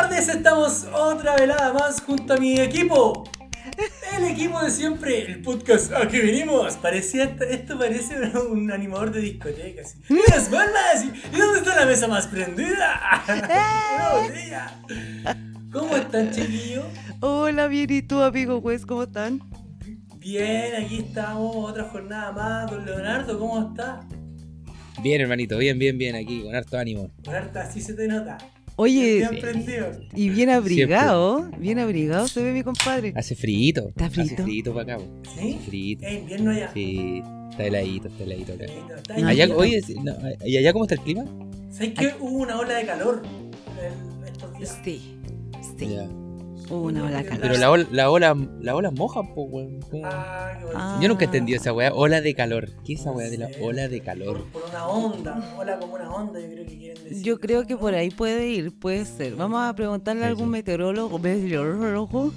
tardes, estamos otra velada más junto a mi equipo. El equipo de siempre, el podcast a que venimos. Parecía, esto parece un animador de discoteca. Así. ¡Y las palmas! ¿Y dónde está la mesa más prendida? Una botella. ¿Cómo están, chiquillos? Hola, bien, ¿y tú, amigo Wes? ¿Cómo están? Bien, aquí estamos, otra jornada más. Don Leonardo, ¿cómo está? Bien, hermanito, bien, bien, bien, aquí, con harto ánimo. Con harta, así se te nota. Oye, Bien y bien abrigado, bien abrigado se ve mi compadre. Hace frito. ¿Está Hace frito? frito para acá. ¿Sí? Frito. Es invierno ya. Sí, está heladito, está heladito acá. Está No, Allá, oye, no, ¿y allá cómo está el clima? ¿Sabes que hubo una ola de calor en estos días? Sí, sí, Ya. Una ola de calor. Pero la ola, la ola, la ola moja, po, weón. Ah. Ah. Yo nunca entendí esa weá, ola de calor. ¿Qué es esa weá de la ola de calor? Por, por una onda, ola como una onda, yo creo que quieren decir. Yo creo que por ahí puede ir, puede ser. Vamos a preguntarle a algún sí. meteorólogo, meteorólogo,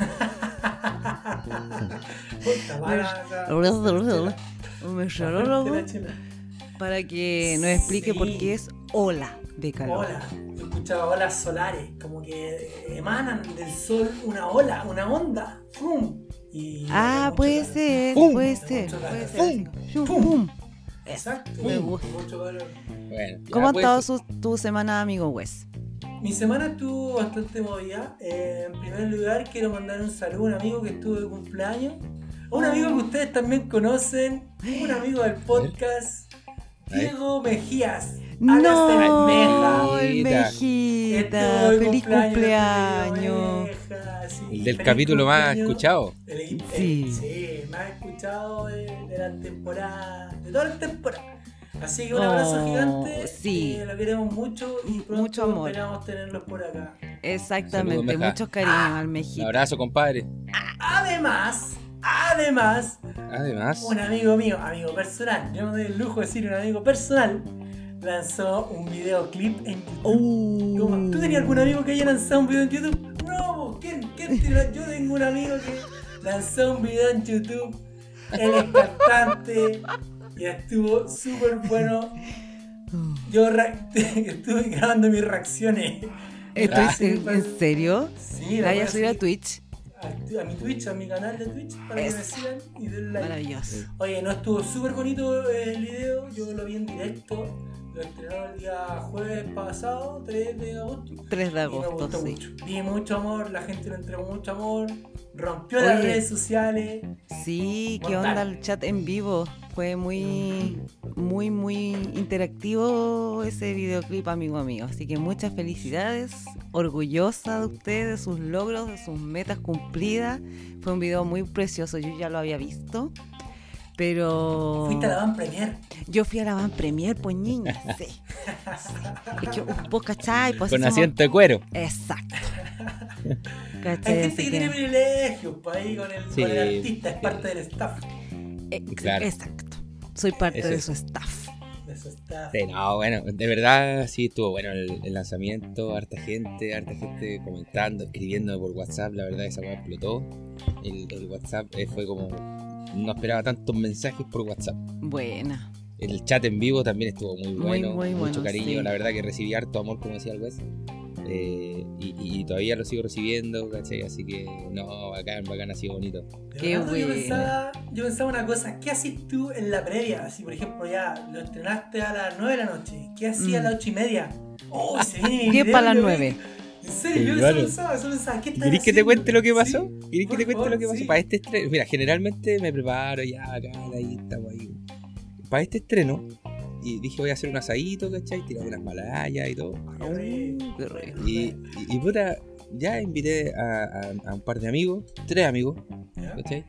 meteorólogo, para que nos explique por qué es ola de calor. Ola, yo escuchaba olas solares, como que emanan del sol una ola, una onda. ¡Fum! Y Ah, mucho puede calor. ser, ¡Pum! puede Mucho ser, puede ser. ¡Pum! pum. Exacto, Me gusta. mucho calor. Bueno, ya ¿Cómo ha puede estado su- tu semana, amigo Wes? Mi semana estuvo bastante movida. Eh, en primer lugar, quiero mandar un saludo a un amigo que estuvo de cumpleaños. A Un amigo que ustedes también conocen. Un amigo del podcast. A ver. Diego Mejías. No, Meja. el Mejita. Feliz cumpleaños, El del capítulo más escuchado. Sí. sí, más escuchado de, de la temporada, de toda la temporada. Así que un abrazo Oh, gigante. sí. eh, lo queremos mucho y pronto Mucho amor. esperamos tenerlos por acá. Exactamente, muchos cariños al Un Mejita. abrazo, compadre. Además, además, Además, un amigo mío, amigo personal, yo me doy el lujo de decir un amigo personal, lanzó un videoclip en YouTube. Uh. ¿Tú tenías algún amigo que haya lanzado un video en YouTube? No, ¿quién? ¿Quién te- Yo tengo un amigo que lanzó un video en YouTube. Él es cantante y estuvo súper bueno. Yo estuve grabando mis reacciones. ¿Estoy Ah, en, en serio? Sí, ¿La voy a subir a Twitch? a, a mi Twitch, a mi canal de Twitch, para que me Es. sigan y den like. Maravilloso. Oye, no estuvo súper bonito el video, yo lo vi en directo. Lo estrenó el día jueves pasado, 3 de agosto. 3 de Y me agosto, gustó sí. mucho. Vi mucho amor, la gente le entregó mucho amor, rompió las Oye. redes sociales. Sí, qué onda el chat en vivo. Fue muy, muy, muy interactivo ese videoclip, amigo mío. Así que muchas felicidades. Orgullosa de ustedes, de sus logros, de sus metas cumplidas. Fue un video muy precioso. Yo ya lo había visto. Pero Fuiste a la Van Premier. yo fui a la van premier, pues niña. Sí. sí. Es que vos cachai, pues con somos- asiento de cuero. Exacto. Hay ¿Cachai? gente Así que tiene privilegios pues, ahí con el, Sí. con el artista, es parte del staff. Eh, Claro. Exacto. Soy parte Eso de es. su staff. De su staff. Sí, no, bueno, de verdad sí estuvo bueno el, el lanzamiento, harta gente, harta gente comentando, escribiendo por WhatsApp, la verdad esa weá explotó. El, el WhatsApp eh, fue como, no esperaba tantos mensajes por WhatsApp. Buena. El chat en vivo también estuvo muy bueno, muy mucho bueno, cariño, sí. la verdad que recibí harto amor, como decía el Wes. Eh, y, y todavía lo sigo recibiendo, ¿cachai? Así que no, bacán, bacán, ha sido bonito. Qué yo, pensaba, yo pensaba una cosa, ¿qué hacías tú en la previa? Si por ejemplo ya lo estrenaste a las 9 de la noche, ¿qué hacías a Mm. las 8 y media? Oh, se viene mi ¿Qué video, para las yo- nueve? En serio, Sí, yo eso pensaba, eso pensaba, ¿qué ¿Querés que te cuente lo que pasó? Sí, ¿Querés que te cuente lo que pasó? sí. Para este estreno, mira, generalmente me preparo ya acá, ahí estamos ahí. Para este estreno, y dije voy a hacer un asadito, ¿cachai? Tirar unas malayas y todo. Qué rico. Y, y, y, puta, ya invité a, a- a un par de amigos, tres amigos. ¿cachai?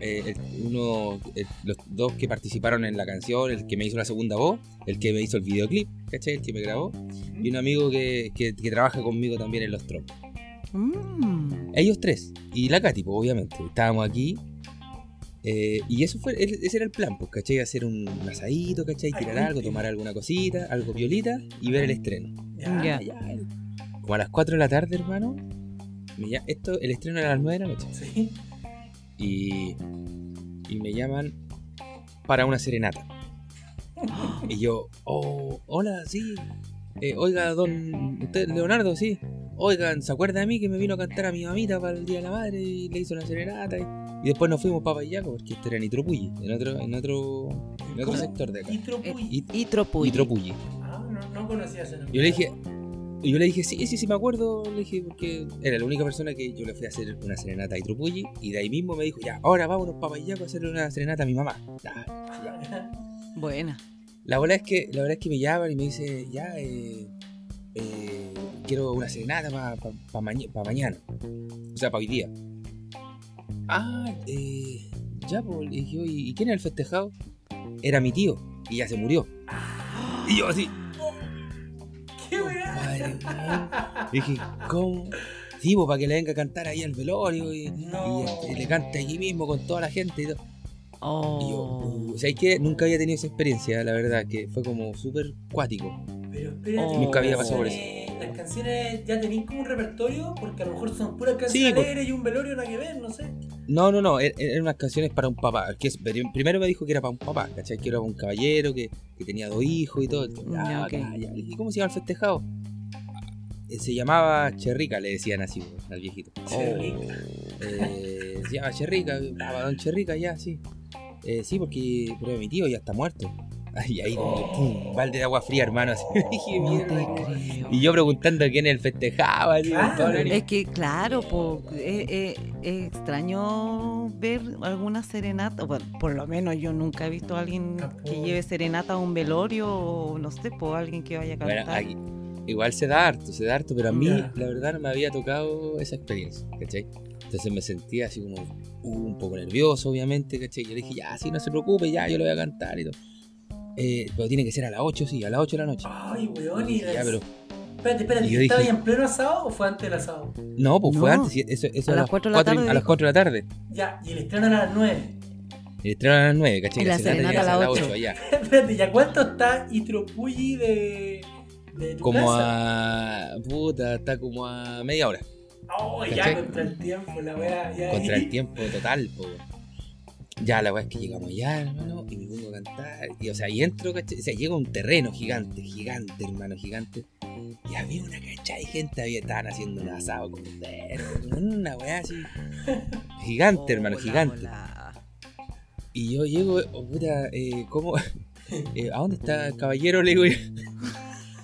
Eh, uno, los dos que participaron en la canción, el que me hizo la segunda voz, el que me hizo el videoclip, ¿cachai? El que me grabó, y un amigo que, que- que trabaja conmigo también en los trompos. Mm. Ellos tres. Y la Katy, pues, obviamente. Estábamos aquí. eh, y eso fue, el- ese era el plan, pues, ¿cachai? Hacer un, un asadito, ¿cachai? Tirar algo, tomar alguna cosita, algo violita y ver el estreno. Ya. Como a las 4 de la tarde, hermano. esto, el estreno era a las 9 de la noche. Sí. Y, y me llaman para una serenata. Y yo, oh, hola, sí. eh, oiga, don, usted, Leonardo, sí. Oigan, ¿se acuerda de mí que me vino a cantar a mi mamita para el Día de la Madre y le hizo una serenata? Y, y después nos fuimos para Payaco, porque esto era en Itropulli, en otro, en otro, en otro sector de acá. Itropulli. Itropulli. Ah, no, no conocía ese nombre. Yo le dije, y yo le dije, sí, sí, sí, me acuerdo. Le dije, porque era la única persona que yo le fui a hacer una serenata a Itropulli. Y de ahí mismo me dijo, ya, ahora vámonos para Payaco a hacerle una serenata a mi mamá. Buena. La verdad es que, la verdad es que me llaman y me dice, ya, eh, eh, quiero una serenata para mañana. O sea, para hoy día. Ah, eh, ya, pues, le dije, "Oye, ¿y quién era el festejado? Era mi tío, y ya se murió. Y yo así, ¡Qué Dije, ¿cómo? Sí, pues, para que le venga a cantar ahí al velorio y, No. y, y le cante aquí mismo con toda la gente y todo. Y yo, Oh. uh, o sea, es que nunca había tenido esa experiencia, la verdad, que fue como súper cuático. Pero espérate, Oh. Nunca había pasado por Eh, Las canciones ya tenéis como un repertorio, porque a lo mejor son puras canciones Sí, pues. alegres y un velorio nada que ver, no sé. No, no, no, er- eran unas canciones para un papá. Que es- pero primero me dijo que era para un papá, ¿cachai? Que era un caballero que, que tenía dos hijos y todo. Ya, Ya, ok. ya, ya. Le dije, ¿cómo se llama el festejado? Eh, Se llamaba Cherrica, le decían así al viejito. Cherrica. Eh, se llama Cherrica, don Cherrica, ya, sí. Eh, sí, porque pero mi tío ya está muerto. Y ahí, pum, balde de agua fría, hermano. Así, dije, No te mierda. creo. Y yo preguntando quién él festejaba. así, Claro, todo el- Es que, claro, po, es, es- es extraño ver alguna serenata. Por lo menos yo nunca he visto a alguien que lleve serenata a un velorio o no sé, por alguien que vaya a cantar. Bueno, aquí, igual se da harto, se da harto, pero a mí Ya. la verdad no me había tocado esa experiencia, ¿cachai? Entonces me sentía así como uh, un poco nervioso, obviamente, ¿cachai? Yo le dije, ya, sí, no se preocupe, ya, yo lo voy a cantar y todo. Eh, pero tiene que ser a las 8, sí, a las 8 de la noche. Ay, weón, y Y ya, pero Espérate, espérate, ¿estaba dije- ahí en pleno asado o fue antes del asado? no, pues fue No. antes, sí, eso, eso A a, las las cuatro de la y- tarde a las dijo. 4 de la tarde. Ya, y el estreno era a las 9. El estreno a las 9, ¿cachai? Y la serenata a las las ocho. 8 allá. espérate, ¿y a cuánto está Itropulli de, de tu Como casa? a. Puta, está como a media hora. Oh, ya contra el tiempo, la weá. Ya, contra el tiempo total, po. Ya, la weá es que llegamos ya, hermano, y me pongo a cantar. Y, o sea, y entro, ¿cachai? O sea, llega un terreno gigante, gigante, hermano, gigante. Y había una cachada de gente, había, estaban haciendo un asado con una weá así. Gigante, hermano, Hola, gigante. hola. Y yo llego, oh, puta, eh, ¿cómo? Eh, ¿A dónde está el caballero? Le digo yo.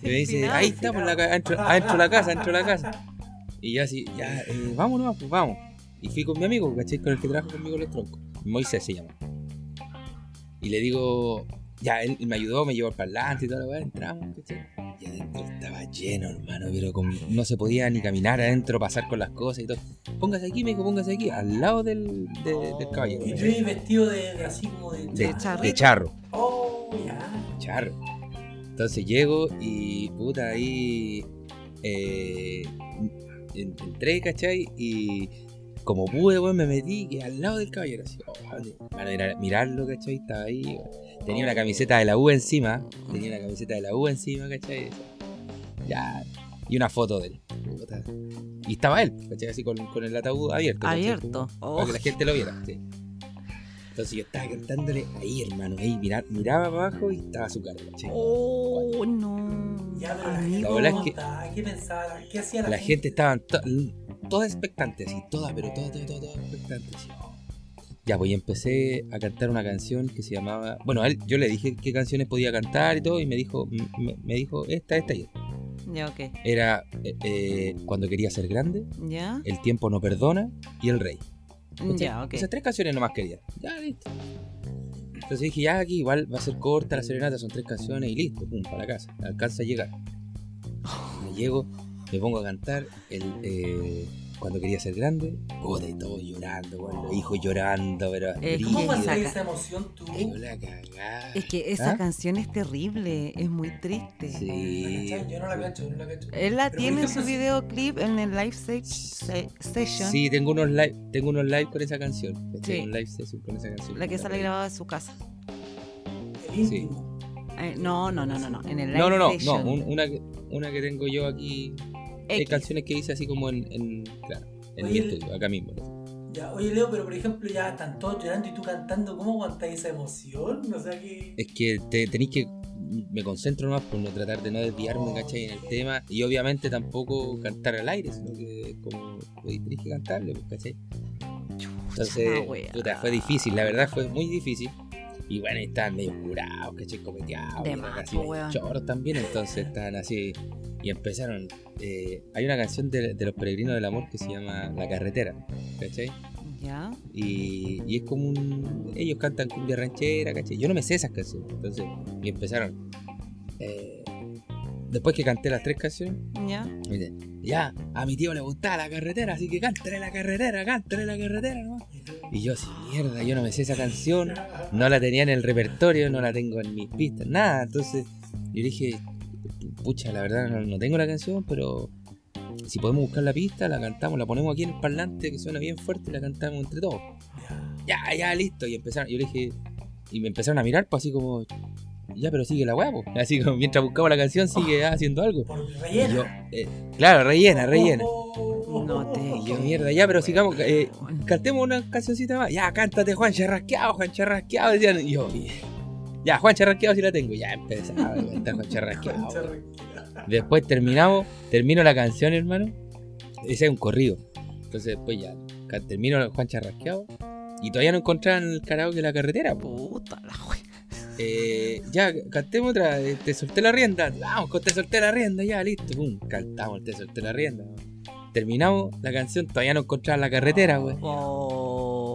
Y me dice, Final, ahí está, por la, adentro, adentro de la casa, adentro de la casa. Y yo así, ya, eh, vámonos, pues vamos. Y fui con mi amigo, ¿cachai? Con el que trabaja conmigo en los troncos. Moisés se llama. Y le digo, ya, él me ayudó, me llevó al parlante y toda la weá, entramos, ¿cachai? Y adentro estaba lleno, hermano, pero con- no se podía ni caminar adentro, pasar con las cosas y todo. Póngase aquí, me dijo, póngase aquí, al lado del, de- del caballero. Y ibas vestido de, de así como de, De, charro. de charro. Oh, ya. Charro. Entonces llego y puta ahí eh, en- entré, ¿cachai? Y como pude, weón, me metí que al lado del caballero. Así, oh, para mirar- mirarlo, ¿cachai? Estaba ahí. weón. Tenía una camiseta de la U encima. Tenía una camiseta de la U encima, ¿cachai? Ya. Y una foto de él. puta. Y estaba él, ¿cachai? Así con, con el ataúd abierto. ¿cachai? Abierto. Oh, Para que la gente lo viera, sí. Entonces yo estaba cantándole ahí, hermano, ahí, mira- miraba para abajo y estaba su cara, oh, no. Ya, pero la Amigo. gente, La verdad ¿cómo es que-? ¿Qué pensaba? ¿Qué hacía la, La gente estaba to- toda expectante, así, toda, pero toda, toda, toda, toda expectante. así. Ya, pues y empecé a cantar una canción que se llamaba. Bueno, a él, yo le dije qué canciones podía cantar y todo, y me dijo, me, me dijo esta, esta y esta. Ya, ok. Era eh, eh, Cuando quería ser grande, Ya, El tiempo no perdona y El rey. Ya, ok. Esas tres canciones nomás quería. Ya, listo. Entonces dije, ya aquí igual va a ser corta la serenata, son tres canciones y listo, pum, para la casa. Alcanza a llegar. Me llego, me pongo a cantar el, eh, cuando quería ser grande, puta, y todo llorando, weón, los hijos llorando, pero Es ¿Cómo saca- esa emoción tú? Ay, la cagada. Es que esa ¿Ah? canción es terrible, es muy triste. Sí. Yo no la cacho, yo no la cacho. Él la Pero, tiene en su videoclip en el live se- se- session, Sí, tengo unos live, tengo unos live con esa canción. Sí. Un live session con esa canción. la que sale grabada en su casa. El. Eh, no, no, no, no, no, en el live No, no, no, session. no, un- una, que, una que tengo yo aquí. Hay canciones que hice así como en, en, claro, en mi estudio, acá mismo. ¿no? Ya, oye Leo, pero por ejemplo ya están todos llorando y tú cantando, ¿cómo aguantas esa emoción? O sea que... Es que te, tenéis que me concentro nomás por no tratar de no desviarme, ¿cachai? En el tema. Y obviamente tampoco cantar al aire, sino que como pues, tenés que cantarle, pues, ¿cachai? Entonces, puta, fue difícil, la verdad fue muy difícil. Y bueno, estaban medio curados, ¿cachai? Copeteados, De más, weón. choros también, entonces estaban así. Y empezaron. eh, hay una canción de, de los peregrinos del amor que se llama La carretera, ¿cachai? ¿Ya? Y, y es como un. Ellos cantan cumbia ranchera, ¿cachai? Yo no me sé esas canciones. Entonces, y empezaron. eh, después que canté las tres canciones, ¿Ya? me ya, a mi tío le gustaba la carretera, así que cántale la carretera, cántale la carretera, ¿no? Y yo, así, mierda, yo no me sé esa canción, no la tenía en el repertorio, no la tengo en mis pistas, nada. Entonces, yo dije, pucha, la verdad no, no tengo la canción, pero si podemos buscar la pista, la cantamos, la ponemos aquí en el parlante que suena bien fuerte y la cantamos entre todos. Ya, ya, listo. Y empezaron, yo le dije, y me empezaron a mirar, pues así como, ya, pero sigue la hueá, pues. Así como mientras buscaba la canción, sigue haciendo algo. Y yo, rellena. eh, claro, rellena, rellena. No te- yo, mierda, ya, pero sigamos, eh, cantemos una cancioncita más. Ya, cántate Juan Charrasqueado, Juan Charrasqueado, decían. Y yo, ya, Juan Charrasqueado sí la tengo. Ya empezaba a cantar Juan Charrasqueado. Después terminamos, termino la canción, hermano. Ese es un corrido. Entonces después ya, ca- termino Juan Charrasqueado. Y todavía no encontraban el karaoke de la carretera. po. Puta la wea. Eh, ya, cantemos otra. Te solté la rienda. Vamos, con te solté la rienda, ya, listo. Pum, cantamos, te solté la rienda. Terminamos la canción, todavía no encontraban la carretera, güey. Oh.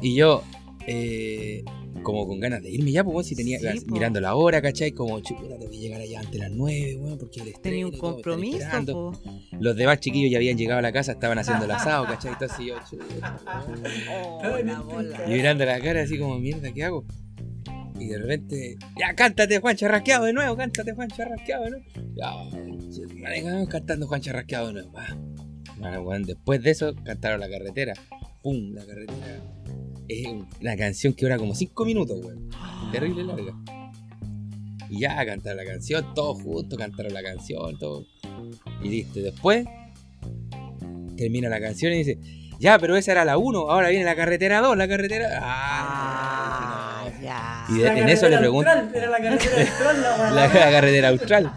Y yo, eh, como con ganas de irme ya, pues, si tenía, Sí, mirando la hora, ¿cachai? Como, chuta, tengo que llegar allá antes de las 9, weón, porque el Tenía un compromiso, po. Los demás chiquillos ya habían llegado a la casa, estaban haciendo el asado, ¿cachai? Entonces yo, chuta. Oh. Y mirando la cara así como, mierda, ¿qué hago? Y de repente, ya cántate Juan Charrasqueado de nuevo, cántate Juan Charrasqueado de nuevo. Ya, cantando Juan Charrasqueado de nuevo. Bueno, weón, después de eso cantaron la carretera. Pum, la carretera. Es una canción que dura como 5 minutos, weón. Terrible larga. Y ya cantaron la canción, todos juntos cantaron la canción, todo. Y listo. Después termina la canción y dice, ya, pero esa era la 1, ahora viene la carretera 2, la carretera. Ah, ya. Y de- en eso le pregunto. Era la carretera austral, la la, weá. la carretera austral.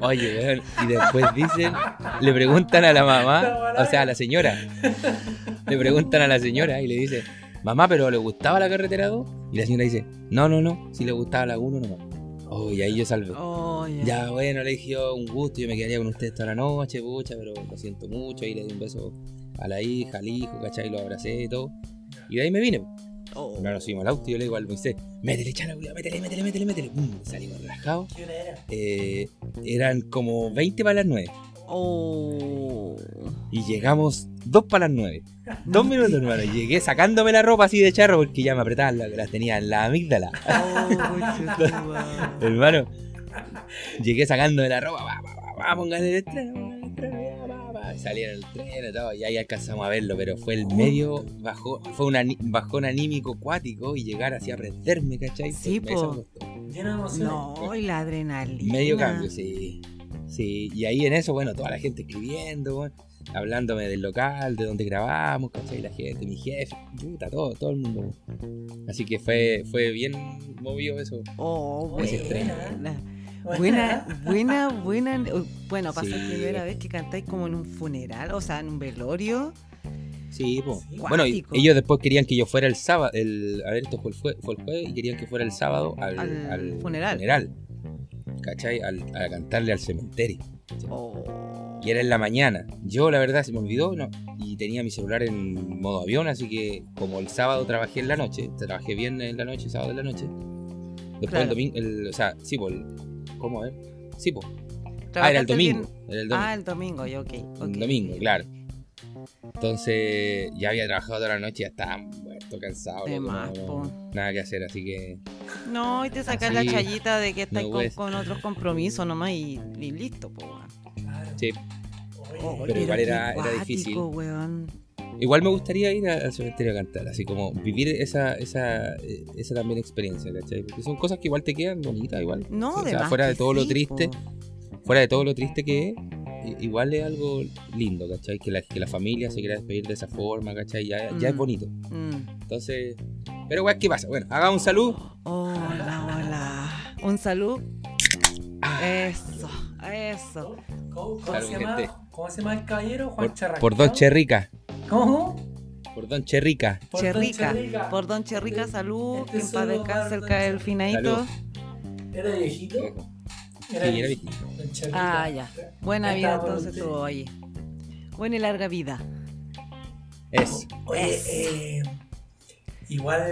Oye, y después dicen, le preguntan a la mamá, o sea, a la señora, le preguntan a la señora y le dice, mamá, pero ¿le gustaba la carretera 2? Y la señora dice, no, no, no, si le gustaba la 1 nomás. Oh, y ahí yo salvé. Oh, ya. Ya, bueno, le dije yo, un gusto, yo me quedaría con ustedes toda la noche, pucha, pero lo siento mucho. Y le di un beso a la hija, al hijo, ¿cachai? Lo abracé y todo. Y de ahí me vine. Oh. Hermano, subimos al auto y yo le digo al Moisés, métele, chala, métele, métele, métele, métele. Pum, salimos relajados. ¿Qué hora era? Eh, eran como 20 para las 9. Oh. Y llegamos 2 para las 9. Dos minutos, hermano. Llegué sacándome la ropa así de charro porque ya me apretaban, la- las tenía en la amígdala. Oh. Hermano, llegué sacándome la ropa, va, va, va, va, el estreno, Salieron el tren y todo, y ahí alcanzamos a verlo, pero fue el medio, bajó, fue un ani- bajón anímico cuático y llegar así a prenderme, ¿cachai? Sí, Pues, po. No, y la adrenalina. Medio cambio, sí. Sí, y ahí en eso, bueno, toda la gente escribiendo, hablándome del local, de donde grabamos, ¿cachai? La gente, mi jefe, puta, todo, todo el mundo. Así que fue, fue bien movido eso. Oh, Ese buena. Buena, buena, buena. Bueno, ser Sí. primera vez que cantáis como en un funeral, o sea, en un velorio. Sí. Bueno, ellos después querían que yo fuera el sábado, el, a ver, esto fue el, jue- fue el jueves, y querían que fuera el sábado al, Al al funeral. funeral, ¿cachai? Al, a cantarle al cementerio. Oh. Y era en la mañana. Yo, la verdad, se me olvidó no, y tenía mi celular en modo avión, así que como el sábado trabajé en la noche, trabajé bien en la noche, sábado en la noche. Después Claro. el domingo, el, o sea, sí, pues, ¿cómo es? Sí, pues. Ah, era el ¿Trabajaste domingo. bien? Era el domingo. Ah, el domingo, ya, ok. El domingo, claro. Entonces, ya había trabajado toda la noche, ya estaba muerto, cansado. De loco, más, no- po. nada que hacer, así que. No, y te sacas Así, la chayita de que estás no con, otros compromisos nomás y, y listo, po. Sí. Pero igual era- era difícil. weón. Igual me gustaría ir al cementerio a cantar, así como vivir esa, esa, eh, esa también experiencia, ¿cachai? Porque son cosas que igual te quedan bonitas, igual. No, o sea, fuera de todo lo sí, triste, po. fuera de todo lo triste que es, igual es algo lindo, ¿cachai? Que la, que la familia se quiera despedir de esa forma, ¿cachai? Ya, ya es Mm. bonito. Mm. Entonces, pero weón, ¿qué pasa? Bueno, haga un saludo. Hola, hola. Un salud. Ah. Eso, eso. ¿Cómo, cómo Salud, se llama. ¿Cómo se llama el caballero? Juan Por, por Don ¿no? Cherrica. ¿Cómo? Por Don Cherrica. Por Don Cherrica. Cherrica. Por Don Cherrica, salud. Este Que en paz descanse el Don ca- el Cherrica. finadito. ¿Era viejito? Sí, era viejito. Don Cherrica. Ah, ya. Buena vida entonces usted. tuvo, oye. Buena y larga vida. Es. Oye, eh, igual.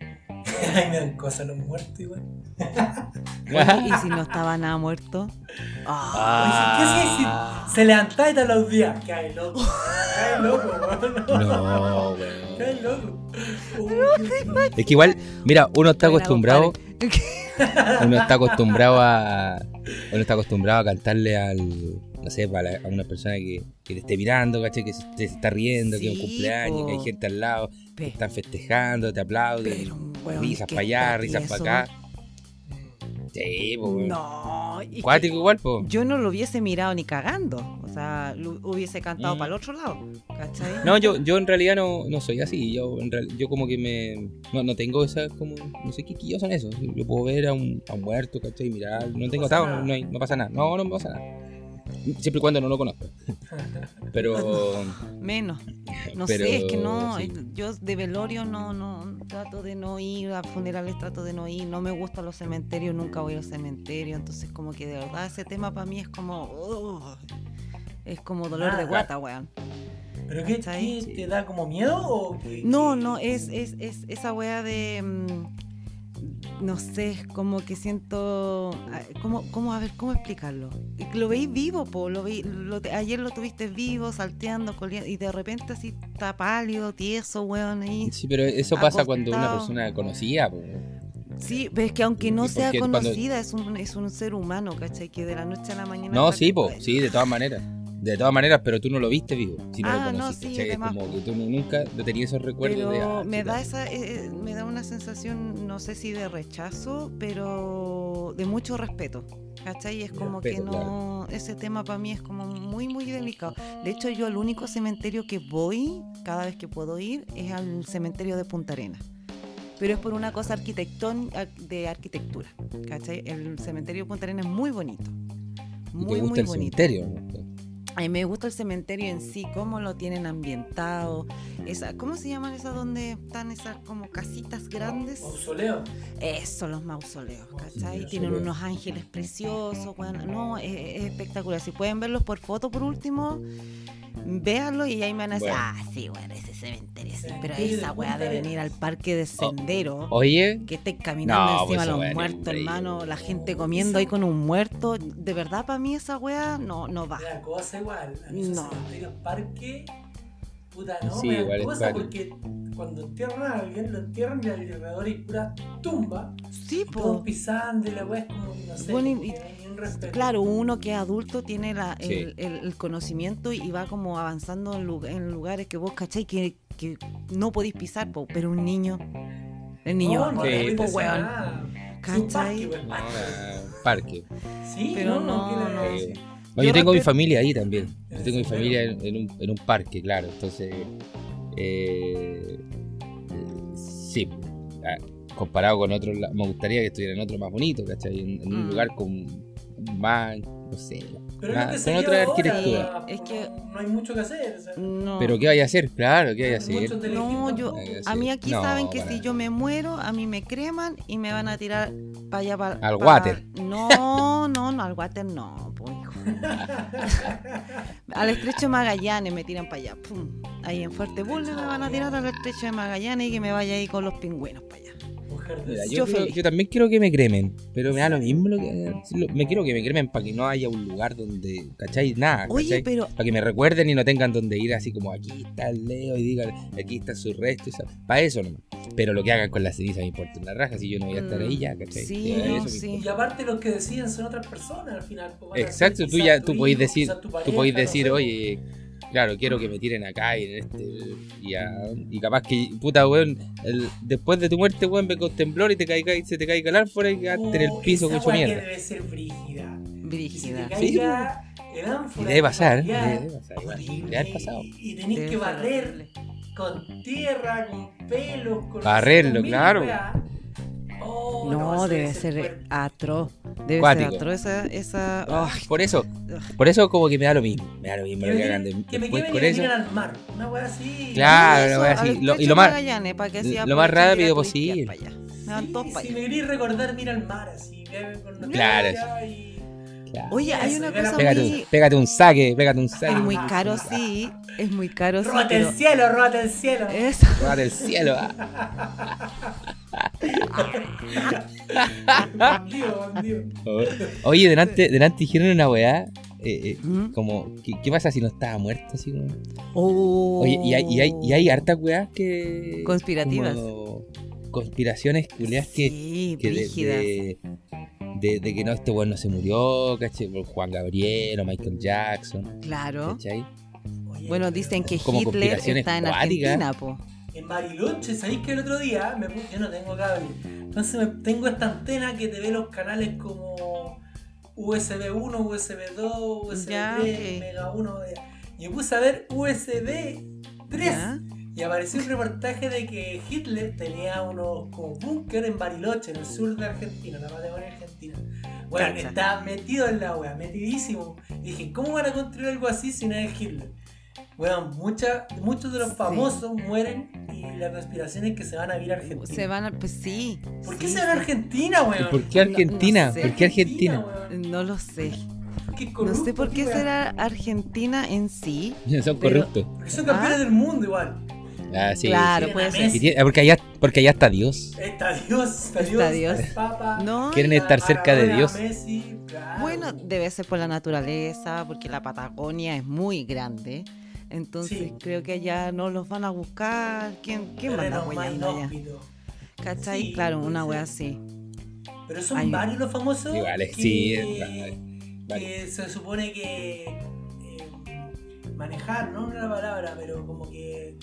Ay, me dan cosas los muertos igual. Oye, ¿Y si no estaba nada muerto? Ah, Oye, ¿qué si, si se levantaba y te aplaudía? Cae loco. Cae loco. No, weón. Cae loco. Es que igual, mira, uno está acostumbrado, uno está acostumbrado a, uno está acostumbrado a cantarle al, no sé, a, la- a una persona que, que te esté mirando, ¿cachai? Que se, te está riendo, que es un cumpleaños, que hay gente al lado, que están festejando, te aplauden, Pero, weón, risas ¿qué para allá, risas para acá. Sí. No. Cuático igual, que Yo no lo hubiese mirado ni cagando. O sea, lo hubiese cantado Mm. para el otro lado. ¿Cachai? No, yo, yo en realidad no, no soy así. Yo, en real- yo como que me. No, no tengo esa. como No sé qué quillos son esos. Yo puedo ver a un, a un muerto, ¿cachai? Mirar. No tengo atado, no, no, hay- no pasa nada. No, no me pasa nada. Siempre y cuando no lo conozco. Pero. Menos. No pero, sé, es que no. sí. Yo de velorio no, no. Trato de no ir. A funerales trato de no ir. No me gustan los cementerios. Nunca voy a los cementerios. Entonces, como que de verdad ese tema para mí es como. es como dolor de guata, weón. ¿Pero qué, qué, te da como miedo o qué- No, qué- no, es, es, es esa wea de. mm, no sé, como que siento. ¿Cómo, cómo, a ver, cómo explicarlo? Lo veis vivo, po, lo veí, lo ayer lo tuviste vivo, salteando, coleando, y de repente así está pálido, tieso, weón, ahí. Sí, pero eso pasa cuando una persona conocida, po. Sí, pero es que aunque no sea cuando- conocida, es, un, es un ser humano, ¿cachai? Que de la noche a la mañana. No, sí, po. Sí, de todas maneras. De todas maneras, pero tú no lo viste vivo. Si no Ah, lo no, sí. Es como que tú nunca tenías esos recuerdos pero de. ah, me da esa eh, eh, me da una sensación no sé si de rechazo pero de mucho respeto ¿cachai? es como que no ese tema para mí es como muy muy delicado de hecho yo al único cementerio que voy cada vez que puedo ir es al cementerio de Punta Arenas pero es por una cosa arquitectón ar- de arquitectura ¿cachai? el cementerio de Punta Arenas es muy bonito Y muy te gusta muy el bonito cementerio, ¿no? A mí me gusta el cementerio en sí, cómo lo tienen ambientado. Esa, ¿Cómo se llaman esas donde están esas como casitas grandes? Mausoleo. Eso, los mausoleos, ¿cachai? Mausoleos. Tienen unos ángeles preciosos, bueno, no, es, es espectacular. Si pueden verlos por foto por último, véanlo y ahí me van a decir, Bueno. ah, sí, bueno, ese cementerio sí. Pero de esa weá de venir al parque de sendero. Oye, Que estés caminando No, encima pues de los muertos, hermano, la gente comiendo ahí con un muerto. De verdad, para mí esa weá no, no va. La cosa igual. A mí No. cementerios parque. Puta, no, Sí, me da igual es cosa porque cuando entierran a alguien, lo entierran y alrededor hay pura tumba. Sí, Y todos po. pisando y la weá es como, no sé, Bueno, y- respeto. Claro, uno que es adulto tiene la- Sí. el, el- el conocimiento y va como avanzando en, lu- en lugares que vos cachai que, que no podéis pisar, po, pero un niño, el niño, no, no, Sí, po, weón. ¿Cachai? Parque, weón. no, parque. Sí, Pero no, no. No, yo, Yo tengo mi familia ahí también. Yo ¿En tengo mi familia en, en un, en un parque, claro. Entonces, eh, eh, sí. Ah, comparado con otros, me gustaría que estuviera en otro más bonito, ¿cachai? En, en un Mm. lugar con más, no sé. Pero más- es lo que se con lleva otra ahora, arquitectura. Es que- no hay mucho que hacer. o sea, No. Pero ¿qué vaya a hacer? Claro, ¿qué vaya a hacer? No, yo, a mí aquí No, saben que para si nada. yo me muero, a mí me creman y me van a tirar para allá para Al water. No, no, no, al water no, po, hijo. al estrecho de Magallanes me tiran para allá. pum. Ahí en Fuerte Bulnes me van a tirar al estrecho de Magallanes y que me vaya ahí con los pingüinos para allá. De Mira, yo, Yo yo también quiero que me cremen, pero me da lo mismo lo que lo- me quiero que me cremen para que no haya un lugar donde, ¿cachai? Nada, Oye, pero Para que me recuerden y no tengan donde ir así como aquí está el Leo y digan aquí está su resto. Para eso nomás. Pero lo que hagan con la ceniza me importa una raja si yo no voy a estar ahí ya, ¿cachai? Sí, Ya, no, sí. Y aparte los que deciden son otras personas al final. pues, Exacto, tú ya tu tú hijo, decir, tú podés decir, oye, claro, quiero que me tiren acá y en este y, a- y capaz que puta weón, el- después de tu muerte weón venga un temblor y te caiga y se te caiga el ánfora y quedaste en el piso weá que mierda. debe ser brígida. Y si te brígida. caiga el ánfora. Y debe pasar, ya, debe pasar, horrible, debe haber pasado. Y, tenés Debe que ser barrer horrible. con tierra, con pelos, con Barrerlo, claro. Oh, No, debe ser atroz. Debe Cuático. ser atroz esa. esa... Ay, Por eso, por eso como que me da lo mismo. Me da lo mismo Que lo me, que hagan de- que me con me eso. al mar. Una wea así. Claro, una wea así. Lo- y lo más- Magallanes, para que lo más rápido posible. Sí, si me queréis recordar, mira al mar así. Con nuestra Claro. y- Claro. Oye, hay una cosa Pégate, muy... un, pégate un saque, pégate un saque. Es muy caro, sí. Es muy caro, sí. Róbate Pero... el cielo, róbate el cielo. Eso. Róbate el cielo. ah. Bandido, bandido. Oye, delante, delante dijeron una weá. eh, eh, ¿Mm? como, ¿qué, qué pasa si no estaba muerto? Así como... Oh. Oye, y hay, y hay, y hay hartas weas que. Conspirativas. como conspiraciones que. Sí, que de, brígidas. de, de- de que no, este weón no se murió, ¿cachai? Por Juan Gabriel o Michael Jackson, Claro. ¿cachai? Bueno, dicen que Como Hitler está en cuáticas. Argentina, po. En Bariloche, ¿sabéis que el otro día me puse, yo no tengo cable? Entonces me- tengo esta antena que te ve los canales como USB 1, USB 2, USB Ya, 3, ok. Mega 1. Y me puse a ver USB 3. ¿Ya? Y apareció un reportaje de que Hitler tenía unos como búnker en Bariloche, en el sur de Argentina, en la Patagonia Argentina. Bueno, Cacha. estaba metido en la wea, metidísimo. Y dije, ¿cómo van a construir algo así si no es Hitler? Bueno, mucha- muchos de los Sí. famosos mueren y la conspiración es que se van a ir a Argentina. Se van a. Pues sí. ¿Por qué sí, se van a. Argentina, weón? ¿Por qué Argentina? no sé. ¿Por qué Argentina? No lo sé. No sé por qué será Argentina en sí. Son corruptos. Porque son campeones ¿Ah? del mundo igual. Ah, sí, Claro, sí. puede ser. Tiene- porque, allá, porque allá está Dios. Está Dios, está Dios, Está Dios. Papa. No. Quieren estar cerca de Dios. Messi, claro. Bueno, debe ser por la naturaleza, porque la Patagonia es muy grande. Entonces Sí. creo que allá no los van a buscar. ¿Quién, quién va a andar allá? ¿Cachai? Sí, claro, una wea así. Pero son varios los famosos. Que, sí, vale, vale. que se supone que eh, manejar, no la palabra, pero como que.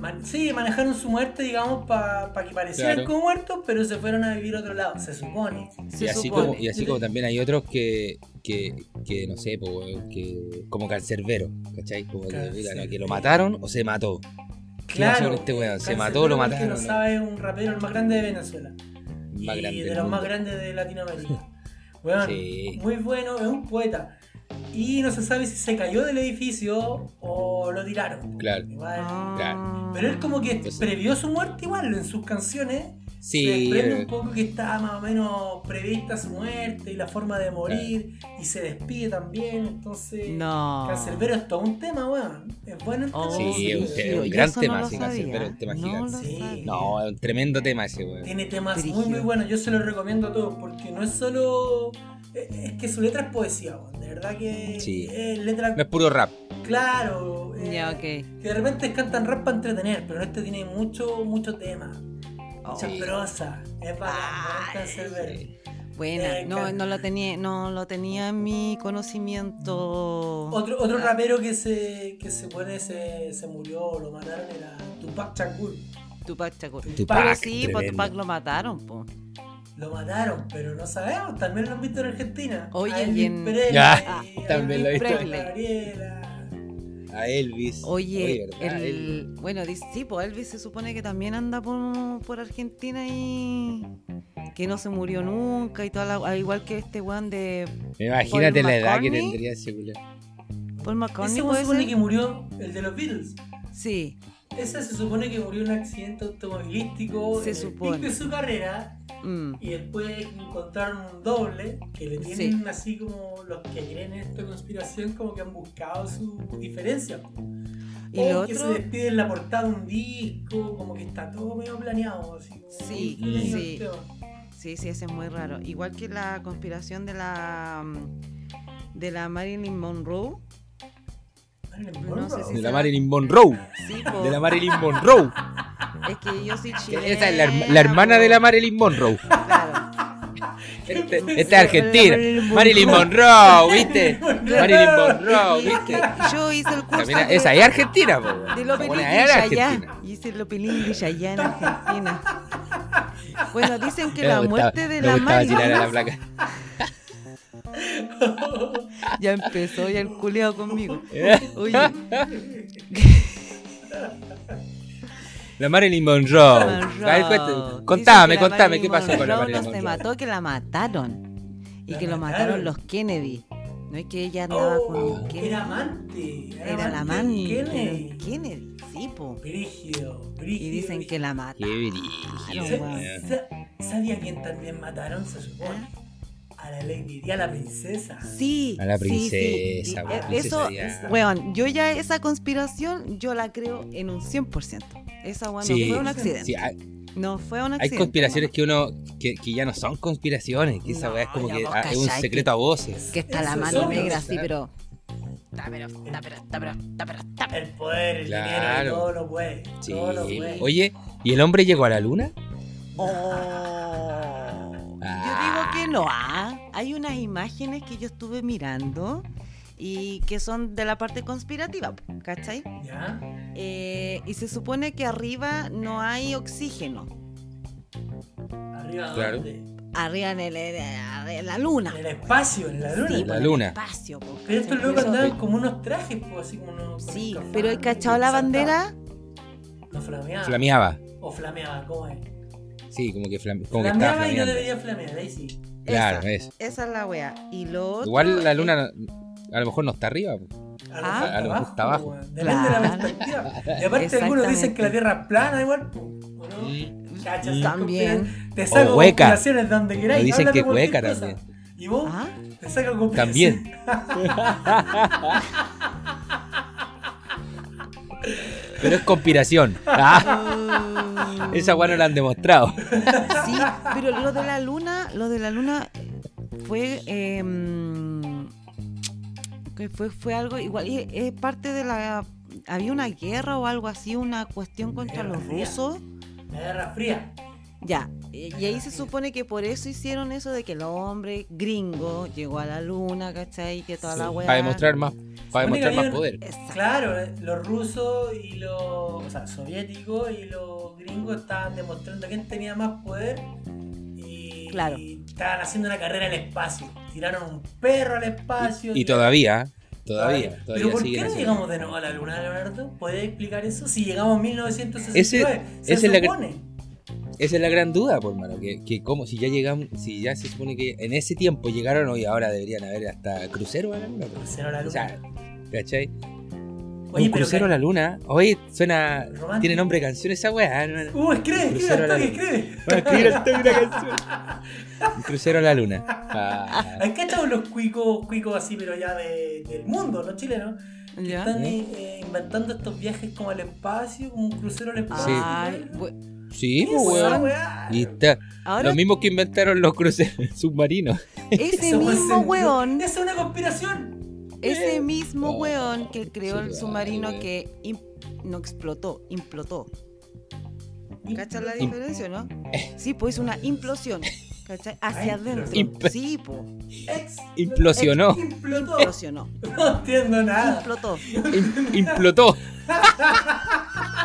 Man- sí, manejaron su muerte, digamos, para que parecieran Claro. como muertos, pero se fueron a vivir a otro lado, se supone. Se y, así supone. como, y así como también hay otros que, que, que no sé, po, weón, que, como cancerbero, ¿cachai? Como que, lo mataron o se mató. ¿Qué pasó con este weón? ¿Se mató o lo mataron? Que no sabe, es un rapero el más grande de Venezuela. Más y grande de los más grandes de Latinoamérica. Bueno, Sí. muy bueno, es un poeta. Y no se sabe si se cayó del edificio o lo tiraron. Claro. Igual. Ah. Claro. Pero él como que Entonces- previó su muerte igual en sus canciones. Sí, se desprende eh, un poco que estaba más o menos prevista su muerte y la forma de morir. Y se despide también. Entonces, No. Cancerbero es todo un tema, weón. Es bueno el tema. Oh, Sí, sí, es un, es un gran tema, no sí, es un tema No gigante. Sí. No, es un tremendo tema ese, weón. Tiene temas muy muy buenos, yo se los recomiendo a todos porque no es solo... Es es que su letra es poesía, weón. De verdad que Sí. es letra No es puro rap. claro. eh. Que de repente cantan rap para entretener, pero este tiene mucho, mucho tema, mucha Sí. prosa, es bacán, Ay. Sí. Buena, Eh, no, no lo tenía, no lo tenía en mi conocimiento. Otro, otro rapero que se, que se pone se, se murió o lo mataron era Tupac Shakur. Tupac Shakur. Tupac, Pero sí, pues tremendo. Tupac lo mataron, po. Lo mataron, pero no sabemos, también lo han visto en Argentina. Oye, A y Elvis en- Presley, Ya, a también lo he visto. Gabriela. A Elvis. Oye, el, bueno, dice, sí, pues Elvis se supone que también anda por, por Argentina y que no se murió nunca y toda la, al igual que este weón de Imagínate Paul la edad que tendría ese culiao. Paul McCartney. Ese ¿puede se supone ser? que murió, el de los Beatles. Sí, Ese se supone que murió en un accidente automovilístico Se en el supone. pico de su carrera mm, y después encontraron un doble que le tienen así como los que creen en esta conspiración como que han buscado su diferencia. Y o lo que otro- se despide en la portada de un disco, como que está todo medio planeado. Así, como Sí, sí. sí, sí, ese es muy raro. Igual que la conspiración de la mm, de la Marilyn Monroe. Marilyn No Monroe. sé si De la Marilyn Monroe. Sí. De la Marilyn Monroe. Es que yo soy chilena. Esa es la, herma- la hermana de la Marilyn Monroe. Claro. Este- Esta es Argentina. Marilyn Monroe, ¿viste? Marilyn Monroe, ¿viste? Yo hice el curso Mira, de- esa es Argentina, po. De Lopelín. Argentina. Hice Lopelín y Chayanne, Argentina. Bueno, dicen que la muerte de me la Marilyn ya empezó ya el culeado conmigo. Oye, La Marilyn Monroe. Monroe. Contame, contame, ¿qué pasó con la Monroe Marilyn no se Monroe? mató, que la mataron. Y ¿La que lo mataron? mataron los Kennedy. No es que ella andaba Oh, con Kennedy. era amante. Era la amante Kennedy. Kennedy, sí, po. Brígido, brígido. Y dicen que la Qué mataron. brígido. ¿Sa- weón. sa- ¿Sabía quién también mataron? Se supone. A la Lady Di, a la princesa. Sí. A la sí, sí. princesa, weón, eh, princesa Eso, weón, yo ya esa conspiración, yo la creo en un 100%. Esa, weón, Sí. no fue un accidente. Sí, hay, No fue un hay accidente. conspiraciones que uno que, que ya no son conspiraciones, que esa No, weá es como que ah, es un secreto a voces. Que está la mano son, negra, sí, pero. El poder, el dinero, Claro. todo lo puede. Sí. Todo lo puede. Oye, ¿y el hombre llegó a la luna? Oh. Que no. ah. Hay unas imágenes que yo estuve mirando y que son de la parte conspirativa, ¿cachai? ¿Ya? Eh, y se supone que arriba no hay oxígeno. Arriba Claro. ¿dónde? Arriba en, el- en la luna. En el espacio, en la luna. Sí, La por el luna. espacio, po, Pero estos ¿cachai? locos andaban como unos trajes, así como unos. Sí, pero ¿hay cachado la bandera? No flameaba. Flameaba. O flameaba, ¿cómo es? Sí, como que, flame- como que estaba flameaba y no flameando. debería flamear, ahí sí. Claro, esa, eso. esa es la wea. Y lo otro Igual la es- luna a lo mejor no está arriba. po. A lo Ah. mejor A lo mejor está abajo. weón. Depende de la Claro. perspectiva. Y aparte algunos dicen que la. Tierra es plana igual, po, ¿o no? Cachas. También. Te saco O hueca. conspiraciones donde queráis. O dicen que cualquier hueca cosa. también. ¿Y vos? ¿Ah? Te saco conspiraciones. También. Pero es conspiración. Ah, esa weá no la han demostrado. Sí, pero lo de la luna, lo de la luna fue que fue fue algo igual y es parte de la había una guerra o algo así, una cuestión contra Guerra los fría. rusos. La guerra fría. Ya, y y ahí se supone que por eso hicieron eso de que el hombre gringo llegó a la luna, ¿cachai? Que toda la weá. Para demostrar más, para Supone demostrar más poder. Exacto. Claro, eh, los rusos y los o sea, soviéticos y los gringos estaban demostrando quién tenía más poder y, Claro. y estaban haciendo una carrera al espacio. Tiraron un perro al espacio. Y, y tiraron- todavía, todavía, Pero todavía ¿por qué no llegamos de nuevo a la luna, Leonardo? ¿Puedes explicar eso? Si llegamos en 1969, se esa es la supone. Esa es la gran duda, por mano, que, que como si ya llegamos, si ya se supone que en ese tiempo llegaron hoy ahora deberían haber hasta crucero a la luna. Crucero a la O luna. sea, ¿cachai? Oye, un pero crucero que- a la luna. Oye, suena. Romántico. Tiene nombre de canción esa weá. ¿no? Uh, escribe, escribe, Crucero a la Antonio, luna. escribe. Voy a escribir al toque una canción. Un crucero a la luna. Ah, ¿Hay cachado los cuicos, cuicos así, pero ya de- del mundo, no chilenos? Que están eh, inventando estos viajes como al espacio, como un crucero al espacio. Ay, bu- sí, ¿Qué pues, es weón. Y está. ahora Los mismos que inventaron los cruceros submarinos. ese Eso mismo weón Esa es una conspiración. Ese mismo Oh, weón que creó el submarino vale. que no explotó, implotó. ¿Cachas la diferencia, no? Sí, pues una implosión. ¿Cachai? Hacia adentro. imp- Sí, pues. Ex- Implosionó. Implotó. Implosionó. No entiendo nada. Implotó. Im- implotó.